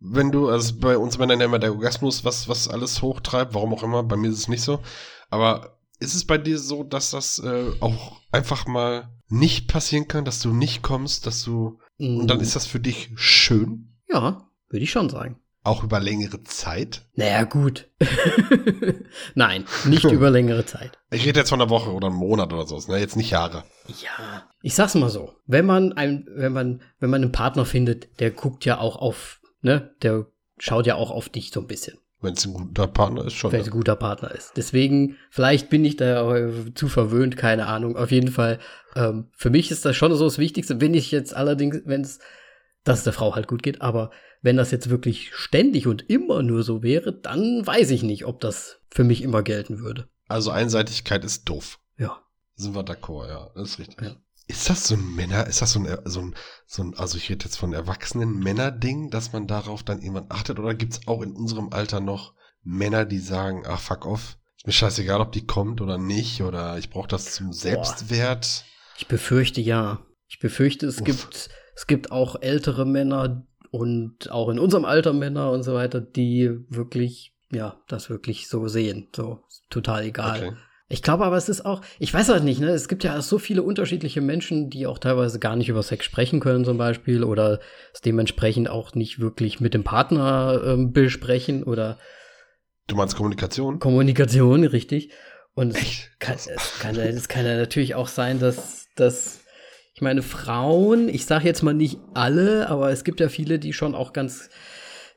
wenn du, also bei uns Männern ja immer der Orgasmus, was, was alles hochtreibt, warum auch immer, bei mir ist es nicht so. Aber ist es bei dir so, dass das äh, auch einfach mal nicht passieren kann, dass du nicht kommst, dass du. Und dann ist das für dich schön? Ja, würde ich schon sagen. Auch über längere Zeit? Naja, gut. Nein, nicht über längere Zeit. Ich rede jetzt von einer Woche oder einem Monat oder so, ne? Jetzt nicht Jahre. Ja, ich sag's mal so. Wenn man ein, wenn man, wenn man einen Partner findet, der guckt ja auch auf, ne, der schaut ja auch auf dich so ein bisschen. Wenn es ein guter Partner ist, schon. Wenn es ein guter Partner ist. Deswegen, vielleicht bin ich da zu verwöhnt, keine Ahnung. Auf jeden Fall, ähm, für mich ist das schon so das Wichtigste. Wenn ich jetzt allerdings, wenn es, dass es der Frau halt gut geht, aber wenn das jetzt wirklich ständig und immer nur so wäre, dann weiß ich nicht, ob das für mich immer gelten würde. Also Einseitigkeit ist doof. Ja. Sind wir d'accord, ja, das ist richtig. Ja. Ist das so ein Männer, ist das so ein, so ein, so ein also ich rede jetzt von erwachsenen Männerding, dass man darauf dann irgendwann achtet oder gibt es auch in unserem Alter noch Männer, die sagen, ach fuck off, ist mir scheißegal, ob die kommt oder nicht oder ich brauche das zum Selbstwert? Ich befürchte ja. Ich befürchte, es Uff. gibt, es gibt auch ältere Männer und auch in unserem Alter Männer und so weiter, die wirklich, ja, das wirklich so sehen. So, total egal. Okay. Ich glaube aber, es ist auch, ich weiß halt nicht, ne? Es gibt ja so viele unterschiedliche Menschen, die auch teilweise gar nicht über Sex sprechen können, zum Beispiel, oder es dementsprechend auch nicht wirklich mit dem Partner ähm, besprechen oder Du meinst Kommunikation? Kommunikation, richtig. Und es kann, es kann, es kann ja natürlich auch sein, dass, dass ich meine, Frauen, ich sage jetzt mal nicht alle, aber es gibt ja viele, die schon auch ganz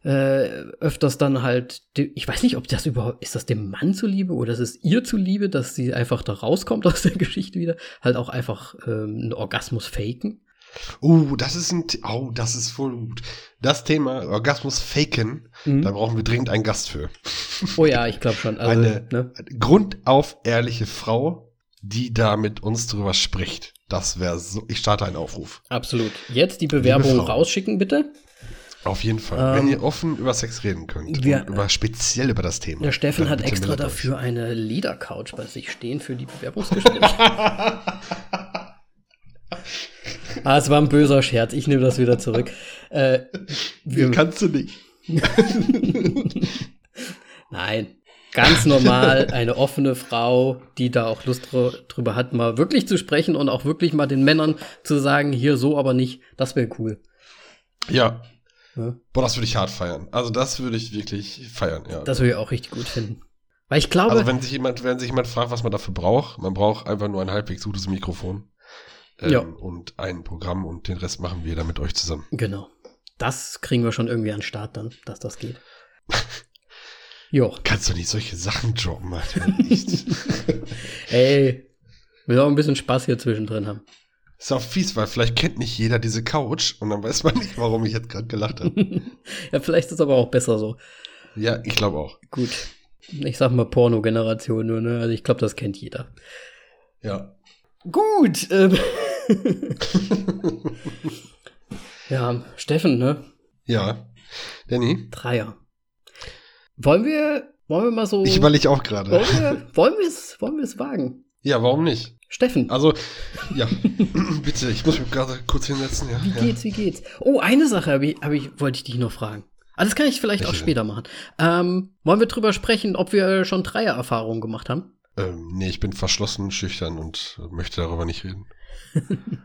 äh, öfters dann halt, ich weiß nicht, ob das überhaupt, ist das dem Mann zuliebe oder ist es ihr zuliebe, dass sie einfach da rauskommt aus der Geschichte wieder, halt auch einfach ähm, einen Orgasmus faken. Oh, das ist ein, oh, das ist voll gut. Das Thema Orgasmus faken, Mhm. da brauchen wir dringend einen Gast für. Oh ja, ich glaube schon. Also, Eine- ne? Grundauf ehrliche Frau, die da mit uns drüber spricht. Das wäre so, ich starte einen Aufruf. Absolut. Jetzt die Bewerbung rausschicken, bitte. Auf jeden Fall. Ähm, Wenn ihr offen über Sex reden könnt. wir- über speziell über das Thema. Der Steffen hat extra meldet euch. dafür eine Ledercouch bei sich stehen für die Bewerbungsgespräche. ah, es war ein böser Scherz. Ich nehme das wieder zurück. Äh, wir, Kannst du nicht. nein, ganz normal eine offene Frau, die da auch Lust dr drüber hat, mal wirklich zu sprechen und auch wirklich mal den Männern zu sagen, hier so aber nicht. Das wäre cool. Ja. Ja. Boah, das würde ich hart feiern. Also das würde ich wirklich feiern, ja. Das würde ich auch richtig gut finden. Weil ich glaube, also wenn sich jemand, wenn sich jemand fragt, was man dafür braucht, man braucht einfach nur ein halbwegs gutes Mikrofon. Ähm, Ja. Und ein Programm und den Rest machen wir dann mit euch zusammen. genau. Das kriegen wir schon irgendwie an den Start dann, dass das geht. Jo. Kannst du nicht solche Sachen droppen, Alter? Ey, will auch ein bisschen Spaß hier zwischendrin haben. Ist auch fies, weil vielleicht kennt nicht jeder diese Couch und dann weiß man nicht, warum ich jetzt gerade gelacht habe. ja, vielleicht ist es aber auch besser so. ja, ich glaube auch. Gut. Ich sag mal Porno-Generation nur, ne? Also ich glaube, das kennt jeder. Ja. Gut. Ähm. ja, Steffen, ne? Ja. Danny, Dreier. Wollen wir, wollen wir mal so. ich überlege auch gerade. wollen wir, wollen wir es, wollen wir es wagen? Ja, warum nicht? Steffen, Also, ja, bitte, ich muss mich gerade kurz hinsetzen, ja. wie geht's, wie geht's? Oh, eine Sache hab ich, hab ich, wollte ich dich noch fragen. Ah, das kann ich vielleicht Welche auch denn? später machen. Ähm, wollen wir drüber sprechen, ob wir schon Dreier-Erfahrungen gemacht haben? Ähm, nee, ich bin verschlossen, schüchtern und möchte darüber nicht reden.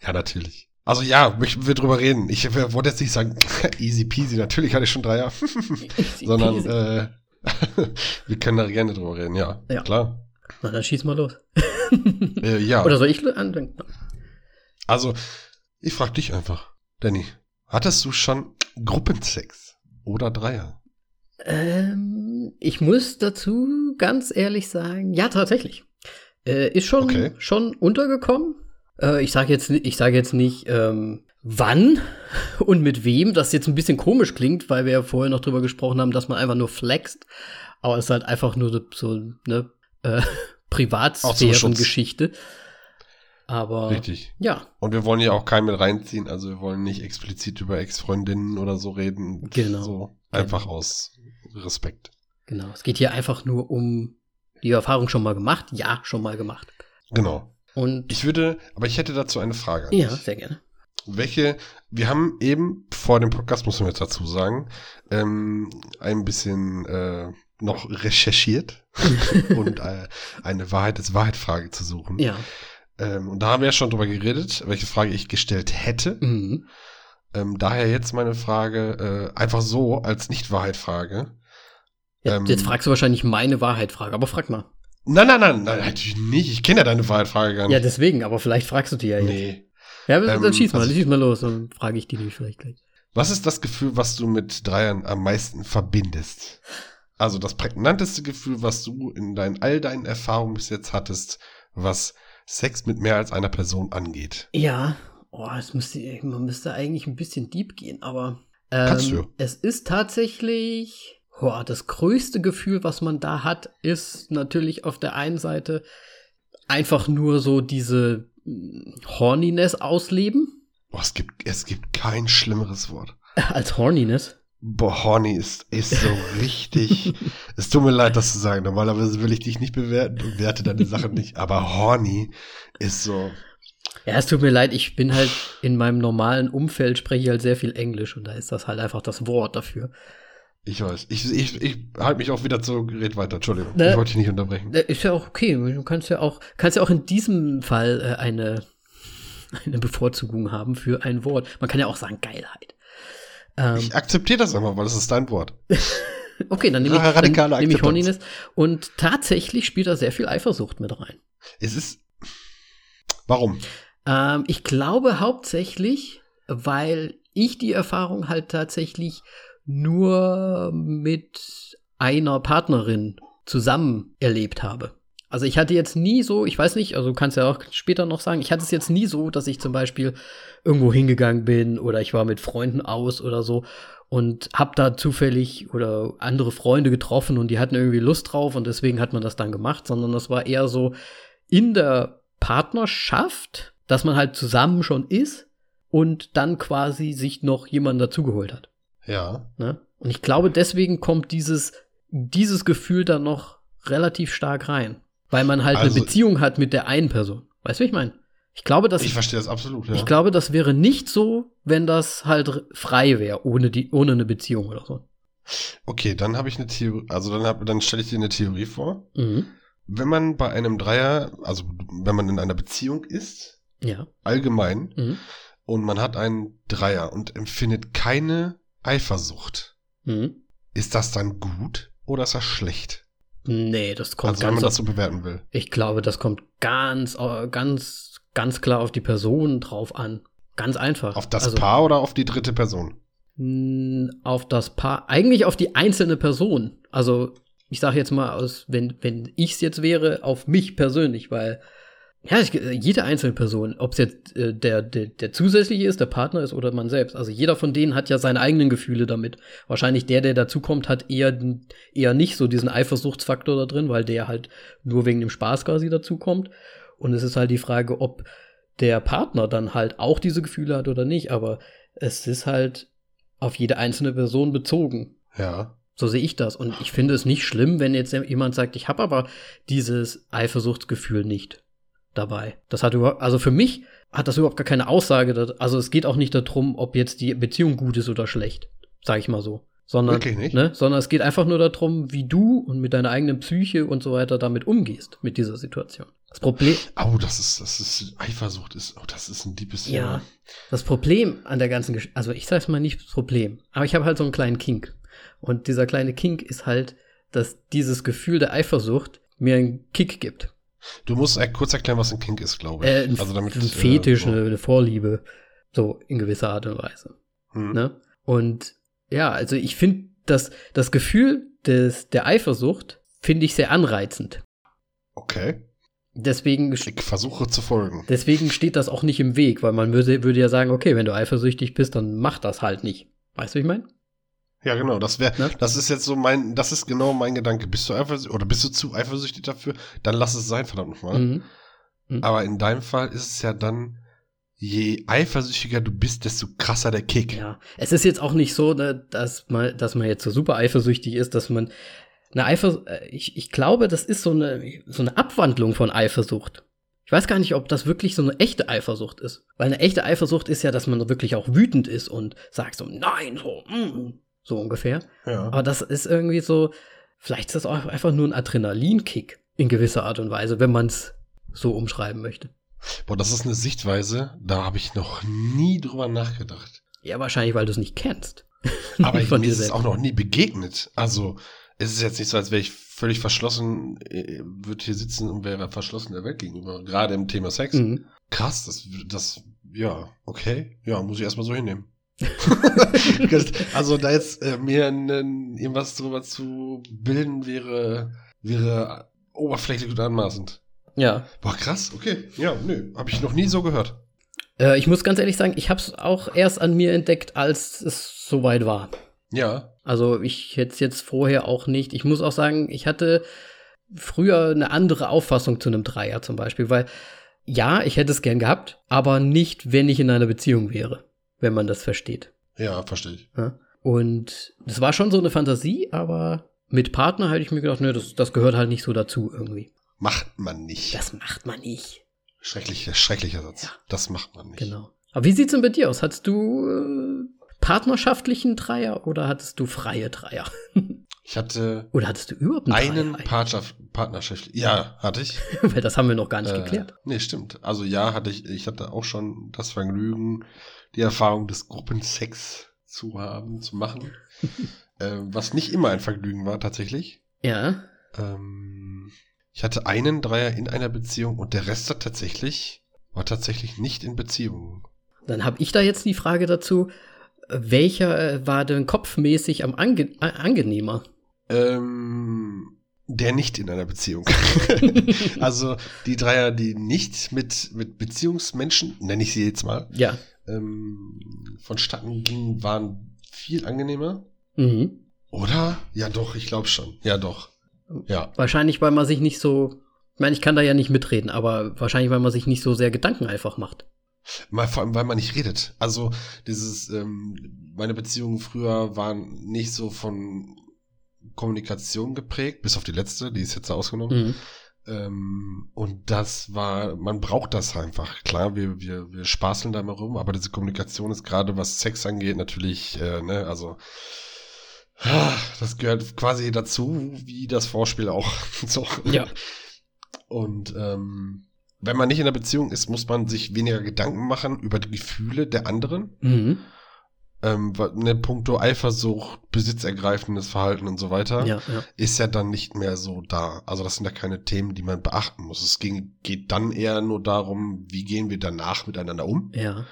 ja, natürlich. Also ja, möchten wir drüber reden. Ich wollte jetzt nicht sagen, easy peasy, natürlich hatte ich schon drei Jahre. Sondern äh, wir können da gerne drüber reden, ja. Ja. Klar. Na, dann schieß mal los. Äh, ja. Oder soll ich andenken? Also, ich frag dich einfach, Danny, hattest du schon Gruppensex oder Dreier? Ähm, ich muss dazu ganz ehrlich sagen, ja, tatsächlich. Äh, ist schon, Okay. schon untergekommen. Äh, ich sage jetzt, ich sage jetzt nicht, ähm, wann und mit wem, das jetzt ein bisschen komisch klingt, weil wir ja vorher noch drüber gesprochen haben, dass man einfach nur flext. Aber es ist halt einfach nur so eine äh, Privatsphären-Geschichte. Aber Richtig. ja, Und wir wollen ja auch keinen mit reinziehen, also wir wollen nicht explizit über Ex-Freundinnen oder so reden. Genau. So einfach aus Respekt. genau. Es geht hier einfach nur um die Erfahrung schon mal gemacht. Ja, schon mal gemacht. Genau. Und Ich würde, aber ich hätte dazu eine Frage. ja, dich. sehr gerne. Welche, wir haben eben vor dem Podcast, muss man jetzt dazu sagen, ähm, ein bisschen äh, noch recherchiert und äh, eine Wahrheit ist Wahrheit-Frage zu suchen. Ja. Ähm, und da haben wir ja schon drüber geredet, welche Frage ich gestellt hätte. Mhm. Ähm, daher jetzt meine Frage äh, einfach so als Nicht-Wahrheit-Frage. Ja, Ähm, jetzt fragst du wahrscheinlich meine Wahrheit-Frage, aber frag mal. Nein, nein, nein, nein, natürlich nicht. Ich kenne ja deine Wahrheit-Frage gar Ja, nicht. deswegen, aber vielleicht fragst du die ja jetzt. nee. Ja, dann Ähm, schieß mal, schieß mal los, dann frage ich die nämlich vielleicht gleich. Was ist das Gefühl, was du mit Dreiern am meisten verbindest? Also das prägnanteste Gefühl, was du in deinen, all deinen Erfahrungen bis jetzt hattest, was Sex mit mehr als einer Person angeht. Ja, oh, es müsste, man müsste eigentlich ein bisschen deep gehen, aber ähm, Kannst du. es ist tatsächlich, oh, das größte Gefühl, was man da hat, ist natürlich auf der einen Seite einfach nur so diese mm, Horniness ausleben. Boah, es gibt, es gibt kein schlimmeres Wort. Als Horniness. Boah, horny ist, ist so richtig. es tut mir leid, das zu sagen. Normalerweise will ich dich nicht bewerten und werte deine Sachen nicht. Aber horny ist so. Ja, es tut mir leid, ich bin halt in meinem normalen Umfeld spreche ich halt sehr viel Englisch und da ist das halt einfach das Wort dafür. Ich weiß. Ich, ich, ich halte mich auch wieder zu. Red weiter. Entschuldigung. Ne. Ich wollte dich nicht unterbrechen. Äh, Ist ja auch okay. Du kannst ja auch, kannst ja auch in diesem Fall äh, eine, eine Bevorzugung haben für ein Wort. Man kann ja auch sagen Geilheit. Ähm, Ich akzeptiere das einfach, weil das ist dein Wort. okay, dann nehme ich, dann nehme ich. Horniness. Und tatsächlich spielt da sehr viel Eifersucht mit rein. Es ist. Warum? Ähm, ich glaube hauptsächlich, weil ich die Erfahrung halt tatsächlich nur mit einer Partnerin zusammen erlebt habe. Also ich hatte jetzt nie so, ich weiß nicht, also du kannst ja auch später noch sagen, ich hatte es jetzt nie so, dass ich zum Beispiel irgendwo hingegangen bin oder ich war mit Freunden aus oder so und hab da zufällig oder andere Freunde getroffen und die hatten irgendwie Lust drauf und deswegen hat man das dann gemacht, sondern das war eher so in der Partnerschaft, dass man halt zusammen schon ist und dann quasi sich noch jemanden dazugeholt hat. Ja. Ne? Und ich glaube, deswegen kommt dieses, dieses Gefühl dann noch relativ stark rein. Weil man halt Also- eine Beziehung hat mit der einen Person. Weißt du, wie ich meine? Ich glaube, dass Ich verstehe das absolut, ja. ich glaube, das wäre nicht so, wenn das halt frei wäre, ohne die, ohne eine Beziehung oder so. okay, dann habe ich eine Theorie. Also dann, hab- dann stelle ich dir eine Theorie vor. Mhm. Wenn man bei einem Dreier, also wenn man in einer Beziehung ist, Ja. allgemein, Mhm. und man hat einen Dreier und empfindet keine Eifersucht, Mhm. ist das dann gut oder ist das schlecht? Nee, das kommt also wenn ganz man das so bewerten will. Ich glaube, das kommt ganz, ganz, ganz klar auf die Person drauf an. Ganz einfach. Auf das Also, Paar oder auf die dritte Person? Auf das Paar. Eigentlich auf die einzelne Person. Also, ich sage jetzt mal, aus, wenn, wenn ich es jetzt wäre, auf mich persönlich, weil ja, ich, jede einzelne Person, ob es jetzt äh, der, der, der zusätzliche ist, der Partner ist oder man selbst. Also jeder von denen hat ja seine eigenen Gefühle damit. Wahrscheinlich der, der dazukommt, hat eher, eher nicht so diesen Eifersuchtsfaktor da drin, weil der halt nur wegen dem Spaß quasi dazukommt. Und es ist halt die Frage, ob der Partner dann halt auch diese Gefühle hat oder nicht. Aber es ist halt auf jede einzelne Person bezogen. Ja. So sehe ich das. Und ich finde es nicht schlimm, wenn jetzt jemand sagt, ich habe aber dieses Eifersuchtsgefühl nicht dabei. Das hat überhaupt, also für mich hat das überhaupt gar keine Aussage. Also es geht auch nicht darum, ob jetzt die Beziehung gut ist oder schlecht, sage ich mal so. Sondern, Wirklich nicht? Ne, sondern es geht einfach nur darum, wie du und mit deiner eigenen Psyche und so weiter damit umgehst mit dieser Situation. Das Problem, Oh, das ist, das ist, Eifersucht ist, oh, das ist ein deepes Ja. Thema. Das Problem an der ganzen Geschichte, also ich sag's mal nicht das Problem, aber ich habe halt so einen kleinen Kink. Und dieser kleine Kink ist halt, dass dieses Gefühl der Eifersucht mir einen Kick gibt. Du musst äh, kurz erklären, was ein Kink ist, glaube ich. Äh, ein, also damit, ein äh, Fetisch, so. eine, eine Vorliebe, so in gewisser Art und Weise. Hm. Ne? Und ja, also ich finde das, das Gefühl des, der Eifersucht finde ich sehr anreizend. Okay. Deswegen, Ich versuche zu folgen. deswegen steht das auch nicht im Weg, weil man würde, würde ja sagen, okay, wenn du eifersüchtig bist, dann mach das halt nicht. Weißt du, wie ich meine? Ja, genau. Das wäre, Ne? das ist jetzt so mein, das ist genau mein Gedanke. Bist du eifersüchtig oder bist du zu eifersüchtig dafür? Dann lass es sein, verdammt nochmal. Mhm. Aber in deinem Fall ist es ja dann, je eifersüchtiger du bist, desto krasser der Kick. Ja, es ist jetzt auch nicht so, ne, dass man, dass man jetzt so super eifersüchtig ist, dass man eine Eifersucht, ich, ich glaube, das ist so eine, so eine Abwandlung von Eifersucht. Ich weiß gar nicht, ob das wirklich so eine echte Eifersucht ist. Weil eine echte Eifersucht ist ja, dass man wirklich auch wütend ist und sagt so, nein, so, mm, so ungefähr. Ja. Aber das ist irgendwie so, Vielleicht ist das auch einfach nur ein Adrenalinkick in gewisser Art und Weise, wenn man es so umschreiben möchte. Boah, das ist eine Sichtweise, da habe ich noch nie drüber nachgedacht. Ja, wahrscheinlich, weil du es nicht kennst. Aber ich, mir ist es auch noch nie begegnet. Also, es ist jetzt nicht so, als wäre ich völlig verschlossen, äh, würde hier sitzen und wäre verschlossen der Welt gegenüber. Gerade im Thema Sex. Mhm. Krass, das, das, ja, okay. Ja, muss ich erstmal so hinnehmen. also da jetzt äh, mir irgendwas drüber zu bilden wäre, wäre oberflächlich und anmaßend. Ja. Boah, krass, okay. Ja, nö, habe ich noch nie so gehört. Äh, ich muss ganz ehrlich sagen, ich habe es auch erst an mir entdeckt, als es soweit war. Ja. Also ich hätte es jetzt vorher auch nicht. Ich muss auch sagen, ich hatte früher eine andere Auffassung zu einem Dreier zum Beispiel, weil ja, ich hätte es gern gehabt, aber nicht, wenn ich in einer Beziehung wäre, wenn man das versteht. Ja, verstehe ich. Ja? Und das war schon so eine Fantasie, aber mit Partner hätte ich mir gedacht, ne, das, das gehört halt nicht so dazu irgendwie. Macht man nicht. Das macht man nicht. Schrecklicher, schrecklicher Satz. Ja. Das macht man nicht. Genau. Aber wie sieht's denn bei dir aus? Hattest du äh, partnerschaftlichen Dreier oder hattest du freie Dreier? Ich hatte. Oder hattest du überhaupt einen, einen Partnerschaft? Ja, hatte ich. Weil das haben wir noch gar nicht äh, geklärt. Nee, stimmt. Also ja, hatte ich, ich hatte auch schon das Vergnügen, die Erfahrung des Gruppensex zu haben, zu machen. äh, was nicht immer ein Vergnügen war, tatsächlich. Ja. Ähm, ich hatte einen Dreier in einer Beziehung und der Rest hat tatsächlich, war tatsächlich nicht in Beziehung. Dann habe ich da jetzt die Frage dazu, welcher äh, war denn kopfmäßig am ange angenehmer? Ähm, der nicht in einer Beziehung. also die Dreier, die nicht mit, mit Beziehungsmenschen, nenne ich sie jetzt mal, ja. Ähm, vonstatten gingen, waren viel angenehmer. Mhm. Oder? Ja, doch, ich glaube schon. Ja, doch. Ja. Wahrscheinlich, weil man sich nicht so, ich meine, ich kann da ja nicht mitreden, aber wahrscheinlich, weil man sich nicht so sehr Gedanken einfach macht. Mal, vor allem, weil man nicht redet. Also, dieses, ähm, meine Beziehungen früher waren nicht so von Kommunikation geprägt, bis auf die letzte, die ist jetzt ausgenommen. Mhm. Ähm, und das war, man braucht das einfach. Klar, wir, wir, wir spaßeln da mal rum, aber diese Kommunikation ist gerade, was Sex angeht, natürlich, äh, ne, also, ah, das gehört quasi dazu, wie das Vorspiel auch. so. Ja. Und ähm, wenn man nicht in einer Beziehung ist, muss man sich weniger Gedanken machen über die Gefühle der anderen. Mhm. Ähm, ne, puncto Eifersucht, besitzergreifendes Verhalten und so weiter, ja, ja. ist ja dann nicht mehr so da. Also das sind ja keine Themen, die man beachten muss. Es ging, geht dann eher nur darum, wie gehen wir danach miteinander um. Ja.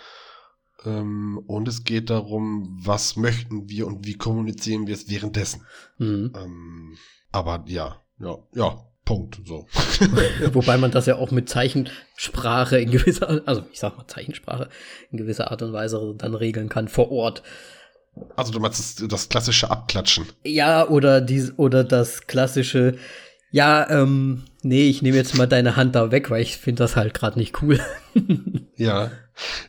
Ähm, und es geht darum, was möchten wir und wie kommunizieren wir es währenddessen. Mhm. Ähm, aber ja, ja, ja, Punkt. So. Wobei man das ja auch mit Zeichensprache in gewisser, also ich sag mal Zeichensprache in gewisser Art und Weise dann regeln kann vor Ort. Also du meinst das, das klassische Abklatschen? Ja, oder dies, oder das klassische, ja, ähm, nee, ich nehme jetzt mal deine Hand da weg, weil ich finde das halt gerade nicht cool. ja.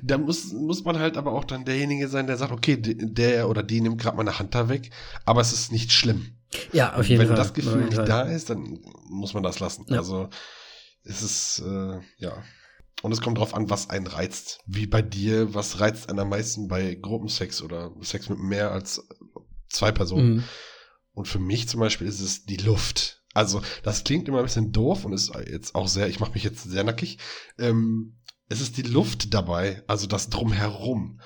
Da muss, muss man halt aber auch dann derjenige sein, der sagt, okay, der oder die nimmt gerade meine Hand da weg, aber es ist nicht schlimm. Ja, auf jeden Wenn Fall. Wenn das Gefühl nicht da ist, dann muss man das lassen. Ja. Also es ist, äh, ja. Und es kommt drauf an, was einen reizt. Wie bei dir, was reizt einen am meisten bei Gruppensex oder Sex mit mehr als zwei Personen. Mhm. Und für mich zum Beispiel ist es die Luft. Also, das klingt immer ein bisschen doof und ist jetzt auch sehr, ich mache mich jetzt sehr nackig. Ähm, es ist die Luft dabei, also das drumherum.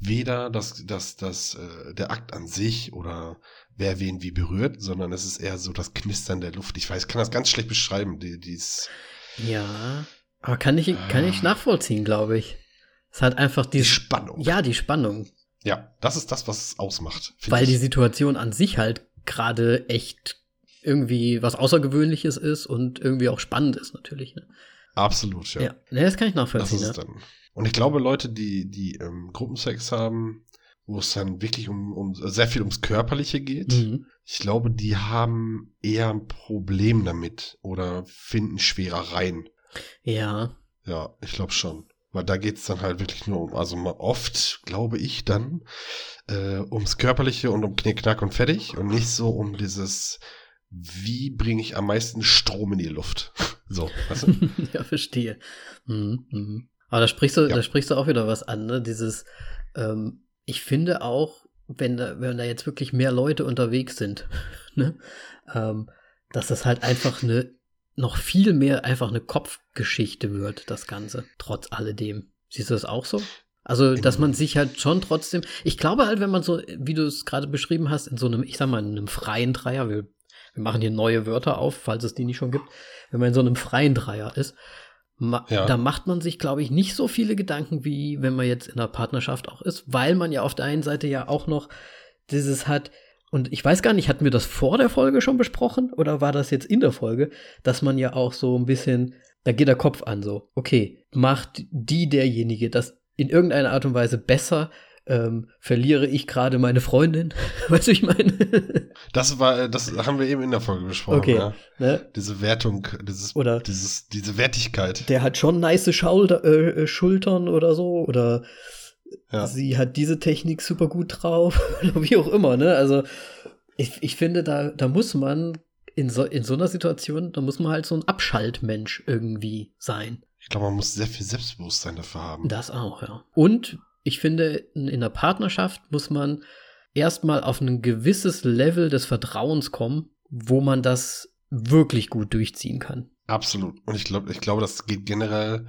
Weder das, das, das, äh, der Akt an sich oder wer wen wie berührt, sondern es ist eher so das Knistern der Luft. Ich weiß, kann das ganz schlecht beschreiben, die, dies. Ja, aber kann ich, kann ich ah. nachvollziehen, glaube ich. Es hat einfach die, die Spannung. Ja, die Spannung. Ja, das ist das, was es ausmacht. Weil ich. die Situation an sich halt gerade echt irgendwie was Außergewöhnliches ist und irgendwie auch spannend ist, natürlich. Ne? Absolut, ja. Ja, das kann ich nachvollziehen. Das ist ja. dann. Und ich glaube, Leute, die, die ähm, Gruppensex haben, wo es dann wirklich um, um sehr viel ums Körperliche geht. Mhm. Ich glaube, die haben eher ein Problem damit oder finden schwerer rein. Ja. Ja, ich glaube schon. Weil da geht es dann halt wirklich nur um, also oft, glaube ich, dann äh, ums Körperliche und um Knick, Knack und fertig und nicht so um dieses, wie bringe ich am meisten Strom in die Luft. so, weißt du? ja, verstehe. Mhm, mhm. Aber da sprichst du, ja. da sprichst du auch wieder was an, ne? Dieses, ähm, ich finde auch, wenn da, wenn da jetzt wirklich mehr Leute unterwegs sind, ne, ähm, dass das halt einfach eine noch viel mehr einfach eine Kopfgeschichte wird, das Ganze, trotz alledem. Siehst du das auch so? Also, dass man sich halt schon trotzdem, ich glaube halt, wenn man so, wie du es gerade beschrieben hast, in so einem, ich sag mal, in einem freien Dreier, wir, wir machen hier neue Wörter auf, falls es die nicht schon gibt, wenn man in so einem freien Dreier ist, ma ja. da macht man sich, glaube ich, nicht so viele Gedanken, wie wenn man jetzt in einer Partnerschaft auch ist, weil man ja auf der einen Seite ja auch noch dieses hat, und ich weiß gar nicht, hatten wir das vor der Folge schon besprochen oder war das jetzt in der Folge, dass man ja auch so ein bisschen, da geht der Kopf an so, okay, macht die derjenige das in irgendeiner Art und Weise besser, ähm, verliere ich gerade meine Freundin? weißt du, ich meine? das war, das haben wir eben in der Folge besprochen. Okay, ja. ne? Diese Wertung, dieses, oder dieses, diese Wertigkeit. Der hat schon nice Schulter, äh, Schultern oder so, oder ja. sie hat diese Technik super gut drauf, oder wie auch immer, ne? Also, ich, ich finde, da, da muss man in so, in so einer Situation, da muss man halt so ein Abschaltmensch irgendwie sein. Ich glaube, man muss sehr viel Selbstbewusstsein dafür haben. Das auch, ja. Und ich finde, in, in einer Partnerschaft muss man erstmal auf ein gewisses Level des Vertrauens kommen, wo man das wirklich gut durchziehen kann. Absolut. Und ich glaube, ich glaube, das geht generell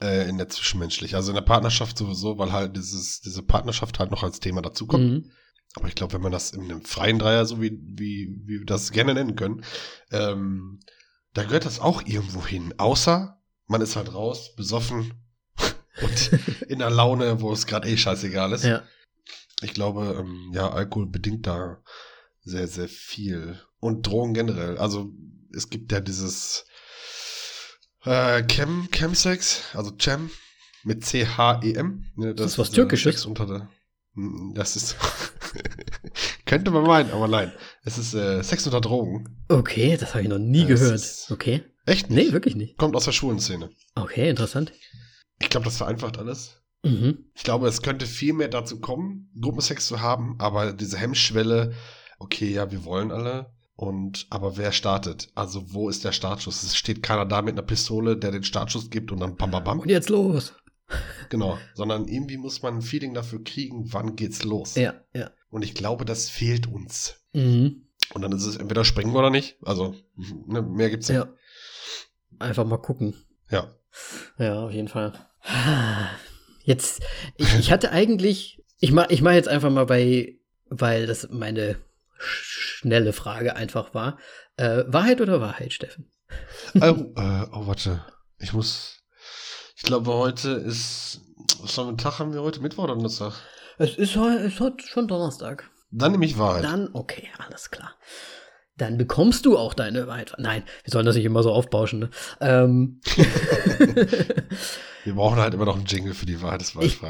äh, in der zwischenmenschlich. Also in der Partnerschaft sowieso, weil halt dieses, diese Partnerschaft halt noch als Thema dazukommt. Mhm. Aber ich glaube, wenn man das in einem freien Dreier, so wie, wie, wie wir das gerne nennen können, ähm, da gehört das auch irgendwo hin. Außer man ist halt raus, besoffen und in der Laune, wo es gerade eh scheißegal ist. Ja. Ich glaube, ähm, ja, Alkohol bedingt da sehr, sehr viel. Und Drogen generell. Also es gibt ja dieses äh, Chem, Chemsex, also Chem mit C-H-E-M. Ne, das, das ist was Türkisches. Unter der, das ist. könnte man meinen, aber nein. Es ist äh, Sex unter Drogen. Okay, das habe ich noch nie das gehört. Okay. Echt nicht? Nee, wirklich nicht. Kommt aus der schwulen Szene. Okay, interessant. Ich glaube, das vereinfacht alles. Mhm. Ich glaube, es könnte viel mehr dazu kommen, Gruppensex zu haben, aber diese Hemmschwelle, okay, ja, wir wollen alle. Und, aber wer startet? Also, wo ist der Startschuss? Es steht keiner da mit einer Pistole, der den Startschuss gibt und dann bam, bam, bam. Und jetzt los. Genau, sondern irgendwie muss man ein Feeling dafür kriegen, wann geht's los. Ja, ja. Und ich glaube, das fehlt uns. Mhm. Und dann ist es entweder springen oder nicht. Also, ne, mehr gibt's nicht. Ja. Einfach mal gucken. Ja. Ja, auf jeden Fall. Jetzt, ich, ich hatte eigentlich, ich mach, ich mach jetzt einfach mal bei, weil das meine schnelle Frage einfach war. Äh, Wahrheit oder Wahrheit, Steffen? oh, äh, oh, warte. Ich muss, ich glaube, heute ist, was für ein Tag haben wir heute? Mittwoch oder Donnerstag? Es ist, es ist heute schon Donnerstag. Dann nehme ich Wahrheit. Dann, okay, alles klar dann bekommst du auch deine Wahrheit. Nein, wir sollen das nicht immer so aufbauschen. Ne? Ähm. wir brauchen halt immer noch einen Jingle für die Wahrheitsfrage. Ich,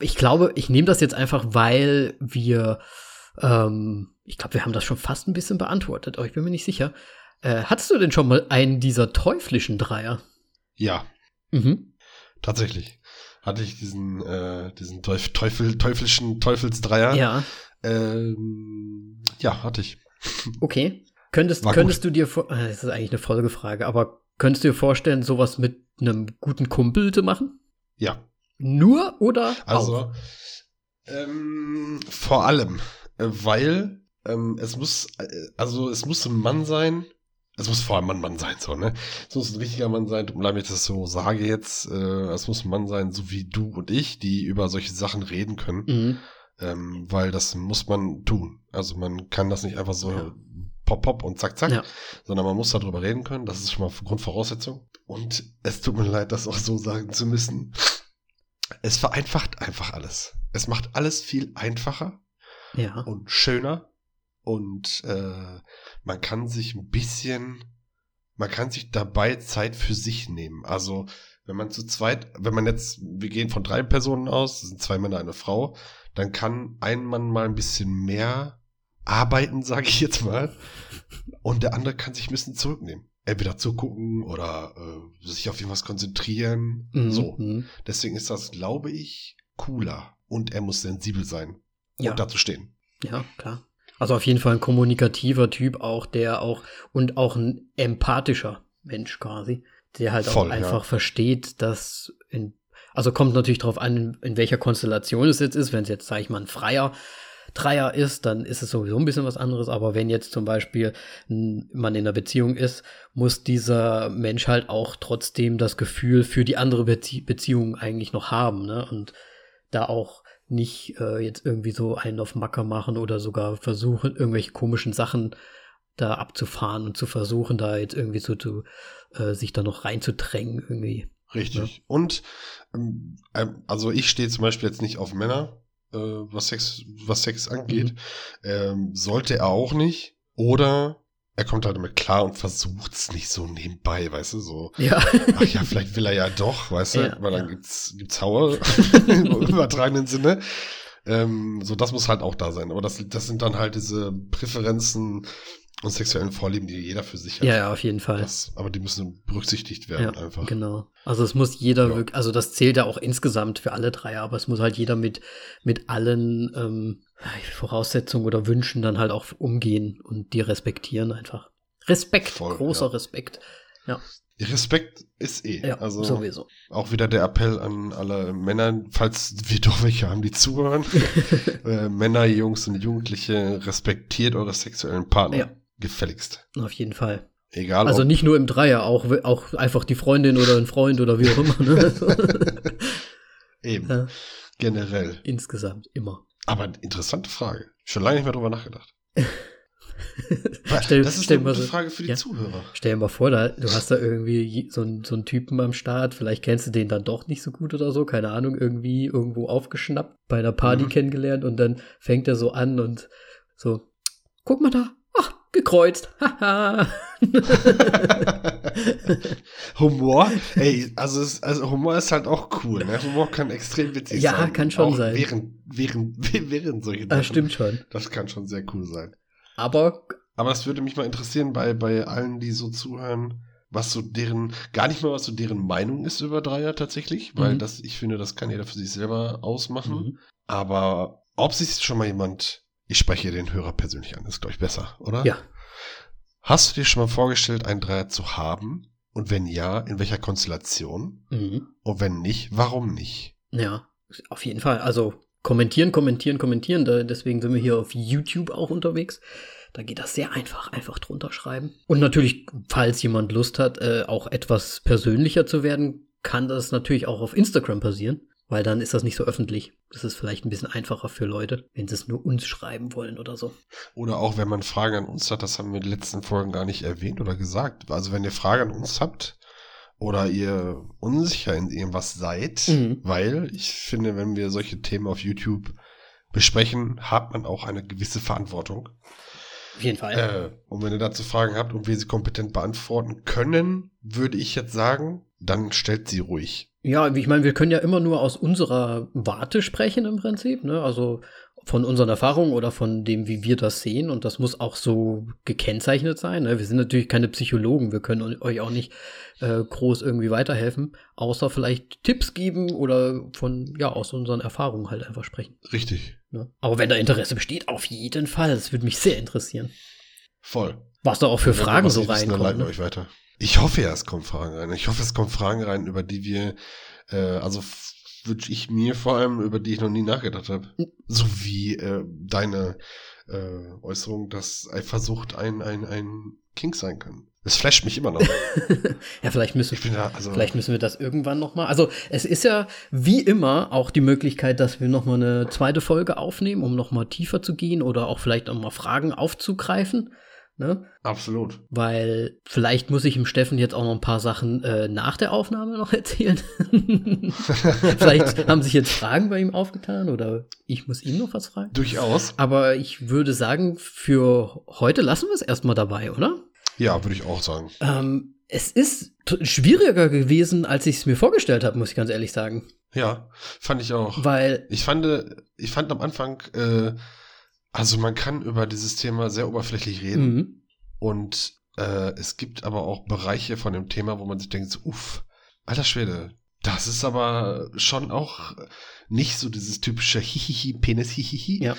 ich glaube, ich nehme das jetzt einfach, weil wir, ähm, ich glaube, wir haben das schon fast ein bisschen beantwortet, aber ich bin mir nicht sicher. Äh, hattest du denn schon mal einen dieser teuflischen Dreier? Ja. Mhm. Tatsächlich. Hatte ich diesen, äh, diesen Teufel, Teufel, teuflischen Teufelsdreier. Ja. Ähm, ja, hatte ich. Okay. Könntest, könntest du dir vor, äh, das ist eigentlich eine Folgefrage, aber könntest du dir vorstellen, sowas mit einem guten Kumpel zu machen? Ja. Nur oder? Also, ähm, vor allem, äh, weil ähm, es muss, äh, also es muss ein Mann sein, es muss vor allem ein Mann sein, so, ne? Es muss ein richtiger Mann sein, tut mir leid, wenn ich das so sage jetzt, äh, es muss ein Mann sein, so wie du und ich, die über solche Sachen reden können. Mhm. Ähm, weil das muss man tun. Also man kann das nicht einfach so ja pop, pop und zack, zack, ja. sondern man muss darüber reden können. Das ist schon mal Grundvoraussetzung. Und es tut mir leid, das auch so sagen zu müssen. Es vereinfacht einfach alles. Es macht alles viel einfacher ja. und schöner. Und äh, man kann sich ein bisschen, man kann sich dabei Zeit für sich nehmen. Also wenn man zu zweit, wenn man jetzt, wir gehen von drei Personen aus, das sind zwei Männer, eine Frau, dann kann ein Mann mal ein bisschen mehr arbeiten, sage ich jetzt mal. Und der andere kann sich ein bisschen zurücknehmen. Entweder zugucken oder äh, sich auf irgendwas konzentrieren. Mhm. So. Mhm. Deswegen ist das, glaube ich, cooler. Und er muss sensibel sein. Ja. Und dazu stehen. Ja, klar. Also auf jeden Fall ein kommunikativer Typ auch, der auch und auch ein empathischer Mensch quasi, der halt Voll, auch einfach ja. versteht, dass in, also kommt natürlich darauf an, in, in welcher Konstellation es jetzt ist, wenn es jetzt, sage ich mal, ein freier Dreier ist, dann ist es sowieso ein bisschen was anderes. Aber wenn jetzt zum Beispiel man in einer Beziehung ist, muss dieser Mensch halt auch trotzdem das Gefühl für die andere Bezie Beziehung eigentlich noch haben, ne? Und da auch nicht äh, jetzt irgendwie so einen auf Macker machen oder sogar versuchen, irgendwelche komischen Sachen da abzufahren und zu versuchen, da jetzt irgendwie so zu, äh, sich da noch reinzudrängen irgendwie. Richtig. Ja. Und ähm, also ich stehe zum Beispiel jetzt nicht auf Männer, äh, was Sex, was Sex angeht. Mhm. Ähm, sollte er auch nicht. Oder er kommt halt damit klar und versucht es nicht so nebenbei, weißt du, so. Ja. Ach ja, vielleicht will er ja doch, weißt du, ja, weil dann ja. gibt's, gibt's Haue im übertragenen Sinne. Ähm, so, das muss halt auch da sein. Aber das, das sind dann halt diese Präferenzen, und sexuellen Vorlieben, die jeder für sich hat. Ja, ja auf jeden Fall. Das, aber die müssen berücksichtigt werden ja, einfach. Genau. Also es muss jeder ja. wirklich, also das zählt ja auch insgesamt für alle drei, aber es muss halt jeder mit, mit allen ähm, Voraussetzungen oder Wünschen dann halt auch umgehen und die respektieren einfach. Respekt, Voll, großer ja. Respekt. Ja. Respekt ist eh. Ja, also sowieso. Auch wieder der Appell an alle Männer, falls wir doch welche haben, die zuhören. äh, Männer, Jungs und Jugendliche, respektiert eure sexuellen Partner. Ja. Gefälligst. Auf jeden Fall. Egal. Also nicht nur im Dreier, auch, auch einfach die Freundin oder ein Freund oder wie auch immer. Ne? Eben. Ja. Generell. Insgesamt, immer. Aber interessante Frage. Schon lange nicht mehr drüber nachgedacht. stell, das ist stell eine so, Frage für die ja, Zuhörer. Stell dir mal vor, da, du hast da irgendwie so, einen, so einen Typen am Start, vielleicht kennst du den dann doch nicht so gut oder so, keine Ahnung, irgendwie irgendwo aufgeschnappt, bei einer Party mhm. kennengelernt und dann fängt er so an und so, guck mal da, gekreuzt. Humor, ey, also, es, also Humor ist halt auch cool. Ne? Humor kann extrem witzig ja, sein. Ja, kann schon auch sein. Während, während, während solche Das stimmt schon. Das kann schon sehr cool sein. Aber. Aber es würde mich mal interessieren bei, bei allen, die so zuhören, was so deren, gar nicht mal was so deren Meinung ist über Dreier tatsächlich, weil mhm. das, ich finde, das kann jeder für sich selber ausmachen. Mhm. Aber ob sich schon mal jemand ich spreche den Hörer persönlich an, ist, glaube ich, besser, oder? Ja. Hast du dir schon mal vorgestellt, einen Dreier zu haben? Und wenn ja, in welcher Konstellation? Mhm. Und wenn nicht, warum nicht? Ja, auf jeden Fall. Also kommentieren, kommentieren, kommentieren. Da, deswegen sind wir hier auf YouTube auch unterwegs. Da geht das sehr einfach, einfach drunter schreiben. Und natürlich, falls jemand Lust hat, äh, auch etwas persönlicher zu werden, kann das natürlich auch auf Instagram passieren weil dann ist das nicht so öffentlich. Das ist vielleicht ein bisschen einfacher für Leute, wenn sie es nur uns schreiben wollen oder so. Oder auch, wenn man Fragen an uns hat, das haben wir in den letzten Folgen gar nicht erwähnt oder gesagt. Also wenn ihr Fragen an uns habt oder ihr unsicher in irgendwas seid, mhm. weil ich finde, wenn wir solche Themen auf YouTube besprechen, hat man auch eine gewisse Verantwortung. Auf jeden Fall. Äh, und wenn ihr dazu Fragen habt und wir sie kompetent beantworten können, würde ich jetzt sagen, dann stellt sie ruhig. Ja, ich meine, wir können ja immer nur aus unserer Warte sprechen im Prinzip, ne? Also von unseren Erfahrungen oder von dem, wie wir das sehen. Und das muss auch so gekennzeichnet sein. Ne? Wir sind natürlich keine Psychologen. Wir können euch auch nicht äh, groß irgendwie weiterhelfen, außer vielleicht Tipps geben oder von, ja, aus unseren Erfahrungen halt einfach sprechen. Richtig. Ne? Aber wenn da Interesse besteht, auf jeden Fall. Das würde mich sehr interessieren. Voll. Was da auch für Fragen so reinkommen. Dann leiten wir euch weiter. Ich hoffe ja, es kommen Fragen rein. Ich hoffe, es kommen Fragen rein, über die wir, äh, also wünsche ich mir vor allem, über die ich noch nie nachgedacht habe. So wie äh, deine äh, Äußerung, dass Eifersucht ein, ein, ein King sein kann. Es flasht mich immer noch. ja, vielleicht müssen, da, also vielleicht müssen wir das irgendwann noch mal. Also es ist ja wie immer auch die Möglichkeit, dass wir noch mal eine zweite Folge aufnehmen, um noch mal tiefer zu gehen oder auch vielleicht noch mal Fragen aufzugreifen. Ne? Absolut. Weil vielleicht muss ich dem Steffen jetzt auch noch ein paar Sachen äh, nach der Aufnahme noch erzählen. vielleicht haben sich jetzt Fragen bei ihm aufgetan oder ich muss ihm noch was fragen. Durchaus. Aber ich würde sagen, für heute lassen wir es erstmal dabei, oder? Ja, würde ich auch sagen. Ähm, es ist schwieriger gewesen, als ich es mir vorgestellt habe, muss ich ganz ehrlich sagen. Ja, fand ich auch. Weil. Ich fand, ich fand am Anfang äh, also man kann über dieses Thema sehr oberflächlich reden mhm. und äh, es gibt aber auch Bereiche von dem Thema, wo man sich denkt, so, uff, alter Schwede, das ist aber schon auch nicht so dieses typische Hihihi, Penis, Hihihi, ja.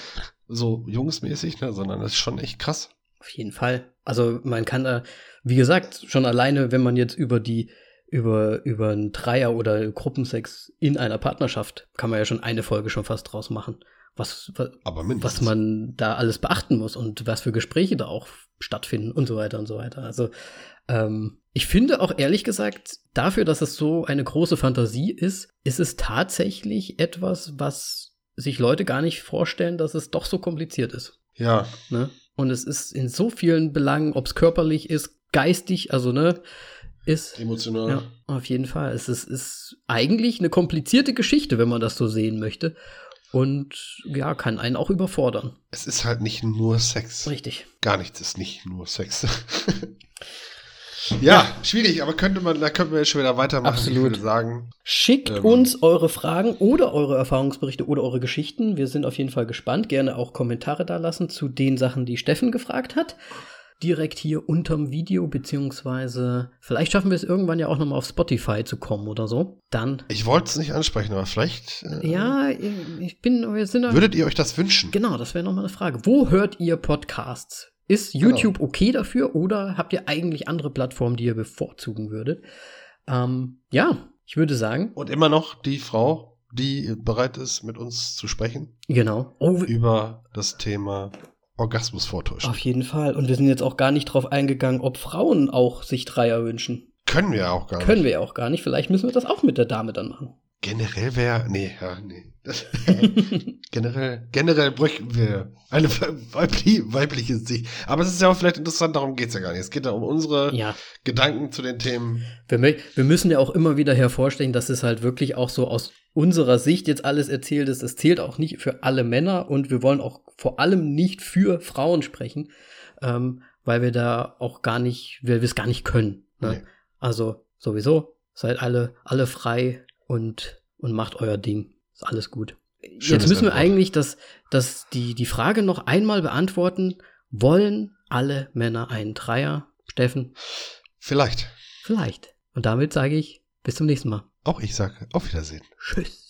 so jungsmäßig, ne, sondern das ist schon echt krass. Auf jeden Fall. Also man kann da, wie gesagt, schon alleine, wenn man jetzt über die über, über einen Dreier oder Gruppensex in einer Partnerschaft, kann man ja schon eine Folge schon fast draus machen. Was, was, man da alles beachten muss und was für Gespräche da auch stattfinden und so weiter und so weiter. Also ähm, ich finde auch ehrlich gesagt, dafür, dass es so eine große Fantasie ist, ist es tatsächlich etwas, was sich Leute gar nicht vorstellen, dass es doch so kompliziert ist. Ja, Ne? Und es ist in so vielen Belangen, ob es körperlich ist, geistig, also ne, ist emotional. ja, auf jeden Fall. Es ist, ist eigentlich eine komplizierte Geschichte, wenn man das so sehen möchte. Und ja, kann einen auch überfordern. Es ist halt nicht nur Sex. Richtig. Gar nichts ist nicht nur Sex. ja, schwierig, aber könnte man, da könnten wir jetzt schon wieder weitermachen. Absolut. Ich würde sagen, Schickt Ähm. uns eure Fragen oder eure Erfahrungsberichte oder eure Geschichten. Wir sind auf jeden Fall gespannt. Gerne auch Kommentare da lassen zu den Sachen, die Steffen gefragt hat. Direkt hier unterm Video, beziehungsweise vielleicht schaffen wir es irgendwann ja auch nochmal auf Spotify zu kommen oder so. Dann, ich wollte es nicht ansprechen, aber vielleicht äh, ja, ich bin, wir sind würdet ihr euch das wünschen? Genau, das wäre nochmal eine Frage. Wo hört ihr Podcasts? Ist Genau. YouTube okay dafür oder habt ihr eigentlich andere Plattformen, die ihr bevorzugen würdet? Ähm, ja, ich würde sagen, Und immer noch die Frau, die bereit ist, mit uns zu sprechen genau. Oh, über das Thema Orgasmus vortäuschen. auf jeden Fall. Und wir sind jetzt auch gar nicht drauf eingegangen, ob Frauen auch sich Dreier wünschen. Können wir ja auch gar Können nicht. wir ja auch gar nicht. Vielleicht müssen wir das auch mit der Dame dann machen. Generell wäre, nee, ja, nee. Das, generell, generell bräuchten wir eine weibliche, weibliche Sicht. Aber es ist ja auch vielleicht interessant, darum geht's ja gar nicht. Es geht ja um unsere ja, Gedanken zu den Themen. wir, wir müssen ja auch immer wieder hervorstellen, dass es halt wirklich auch so aus unserer Sicht jetzt alles erzählt ist. Es zählt auch nicht für alle Männer und wir wollen auch vor allem nicht für Frauen sprechen, ähm, weil wir da auch gar nicht, weil wir es gar nicht können. Ne? Nee. Also sowieso, seid alle, alle frei und, und macht euer Ding. Ist alles gut. Schönes Jetzt müssen wir Antwort. eigentlich das, das, die, die Frage noch einmal beantworten. Wollen alle Männer einen Dreier? Steffen? Vielleicht. Vielleicht. Und damit sage ich bis zum nächsten Mal. Auch ich sage auf Wiedersehen. Tschüss.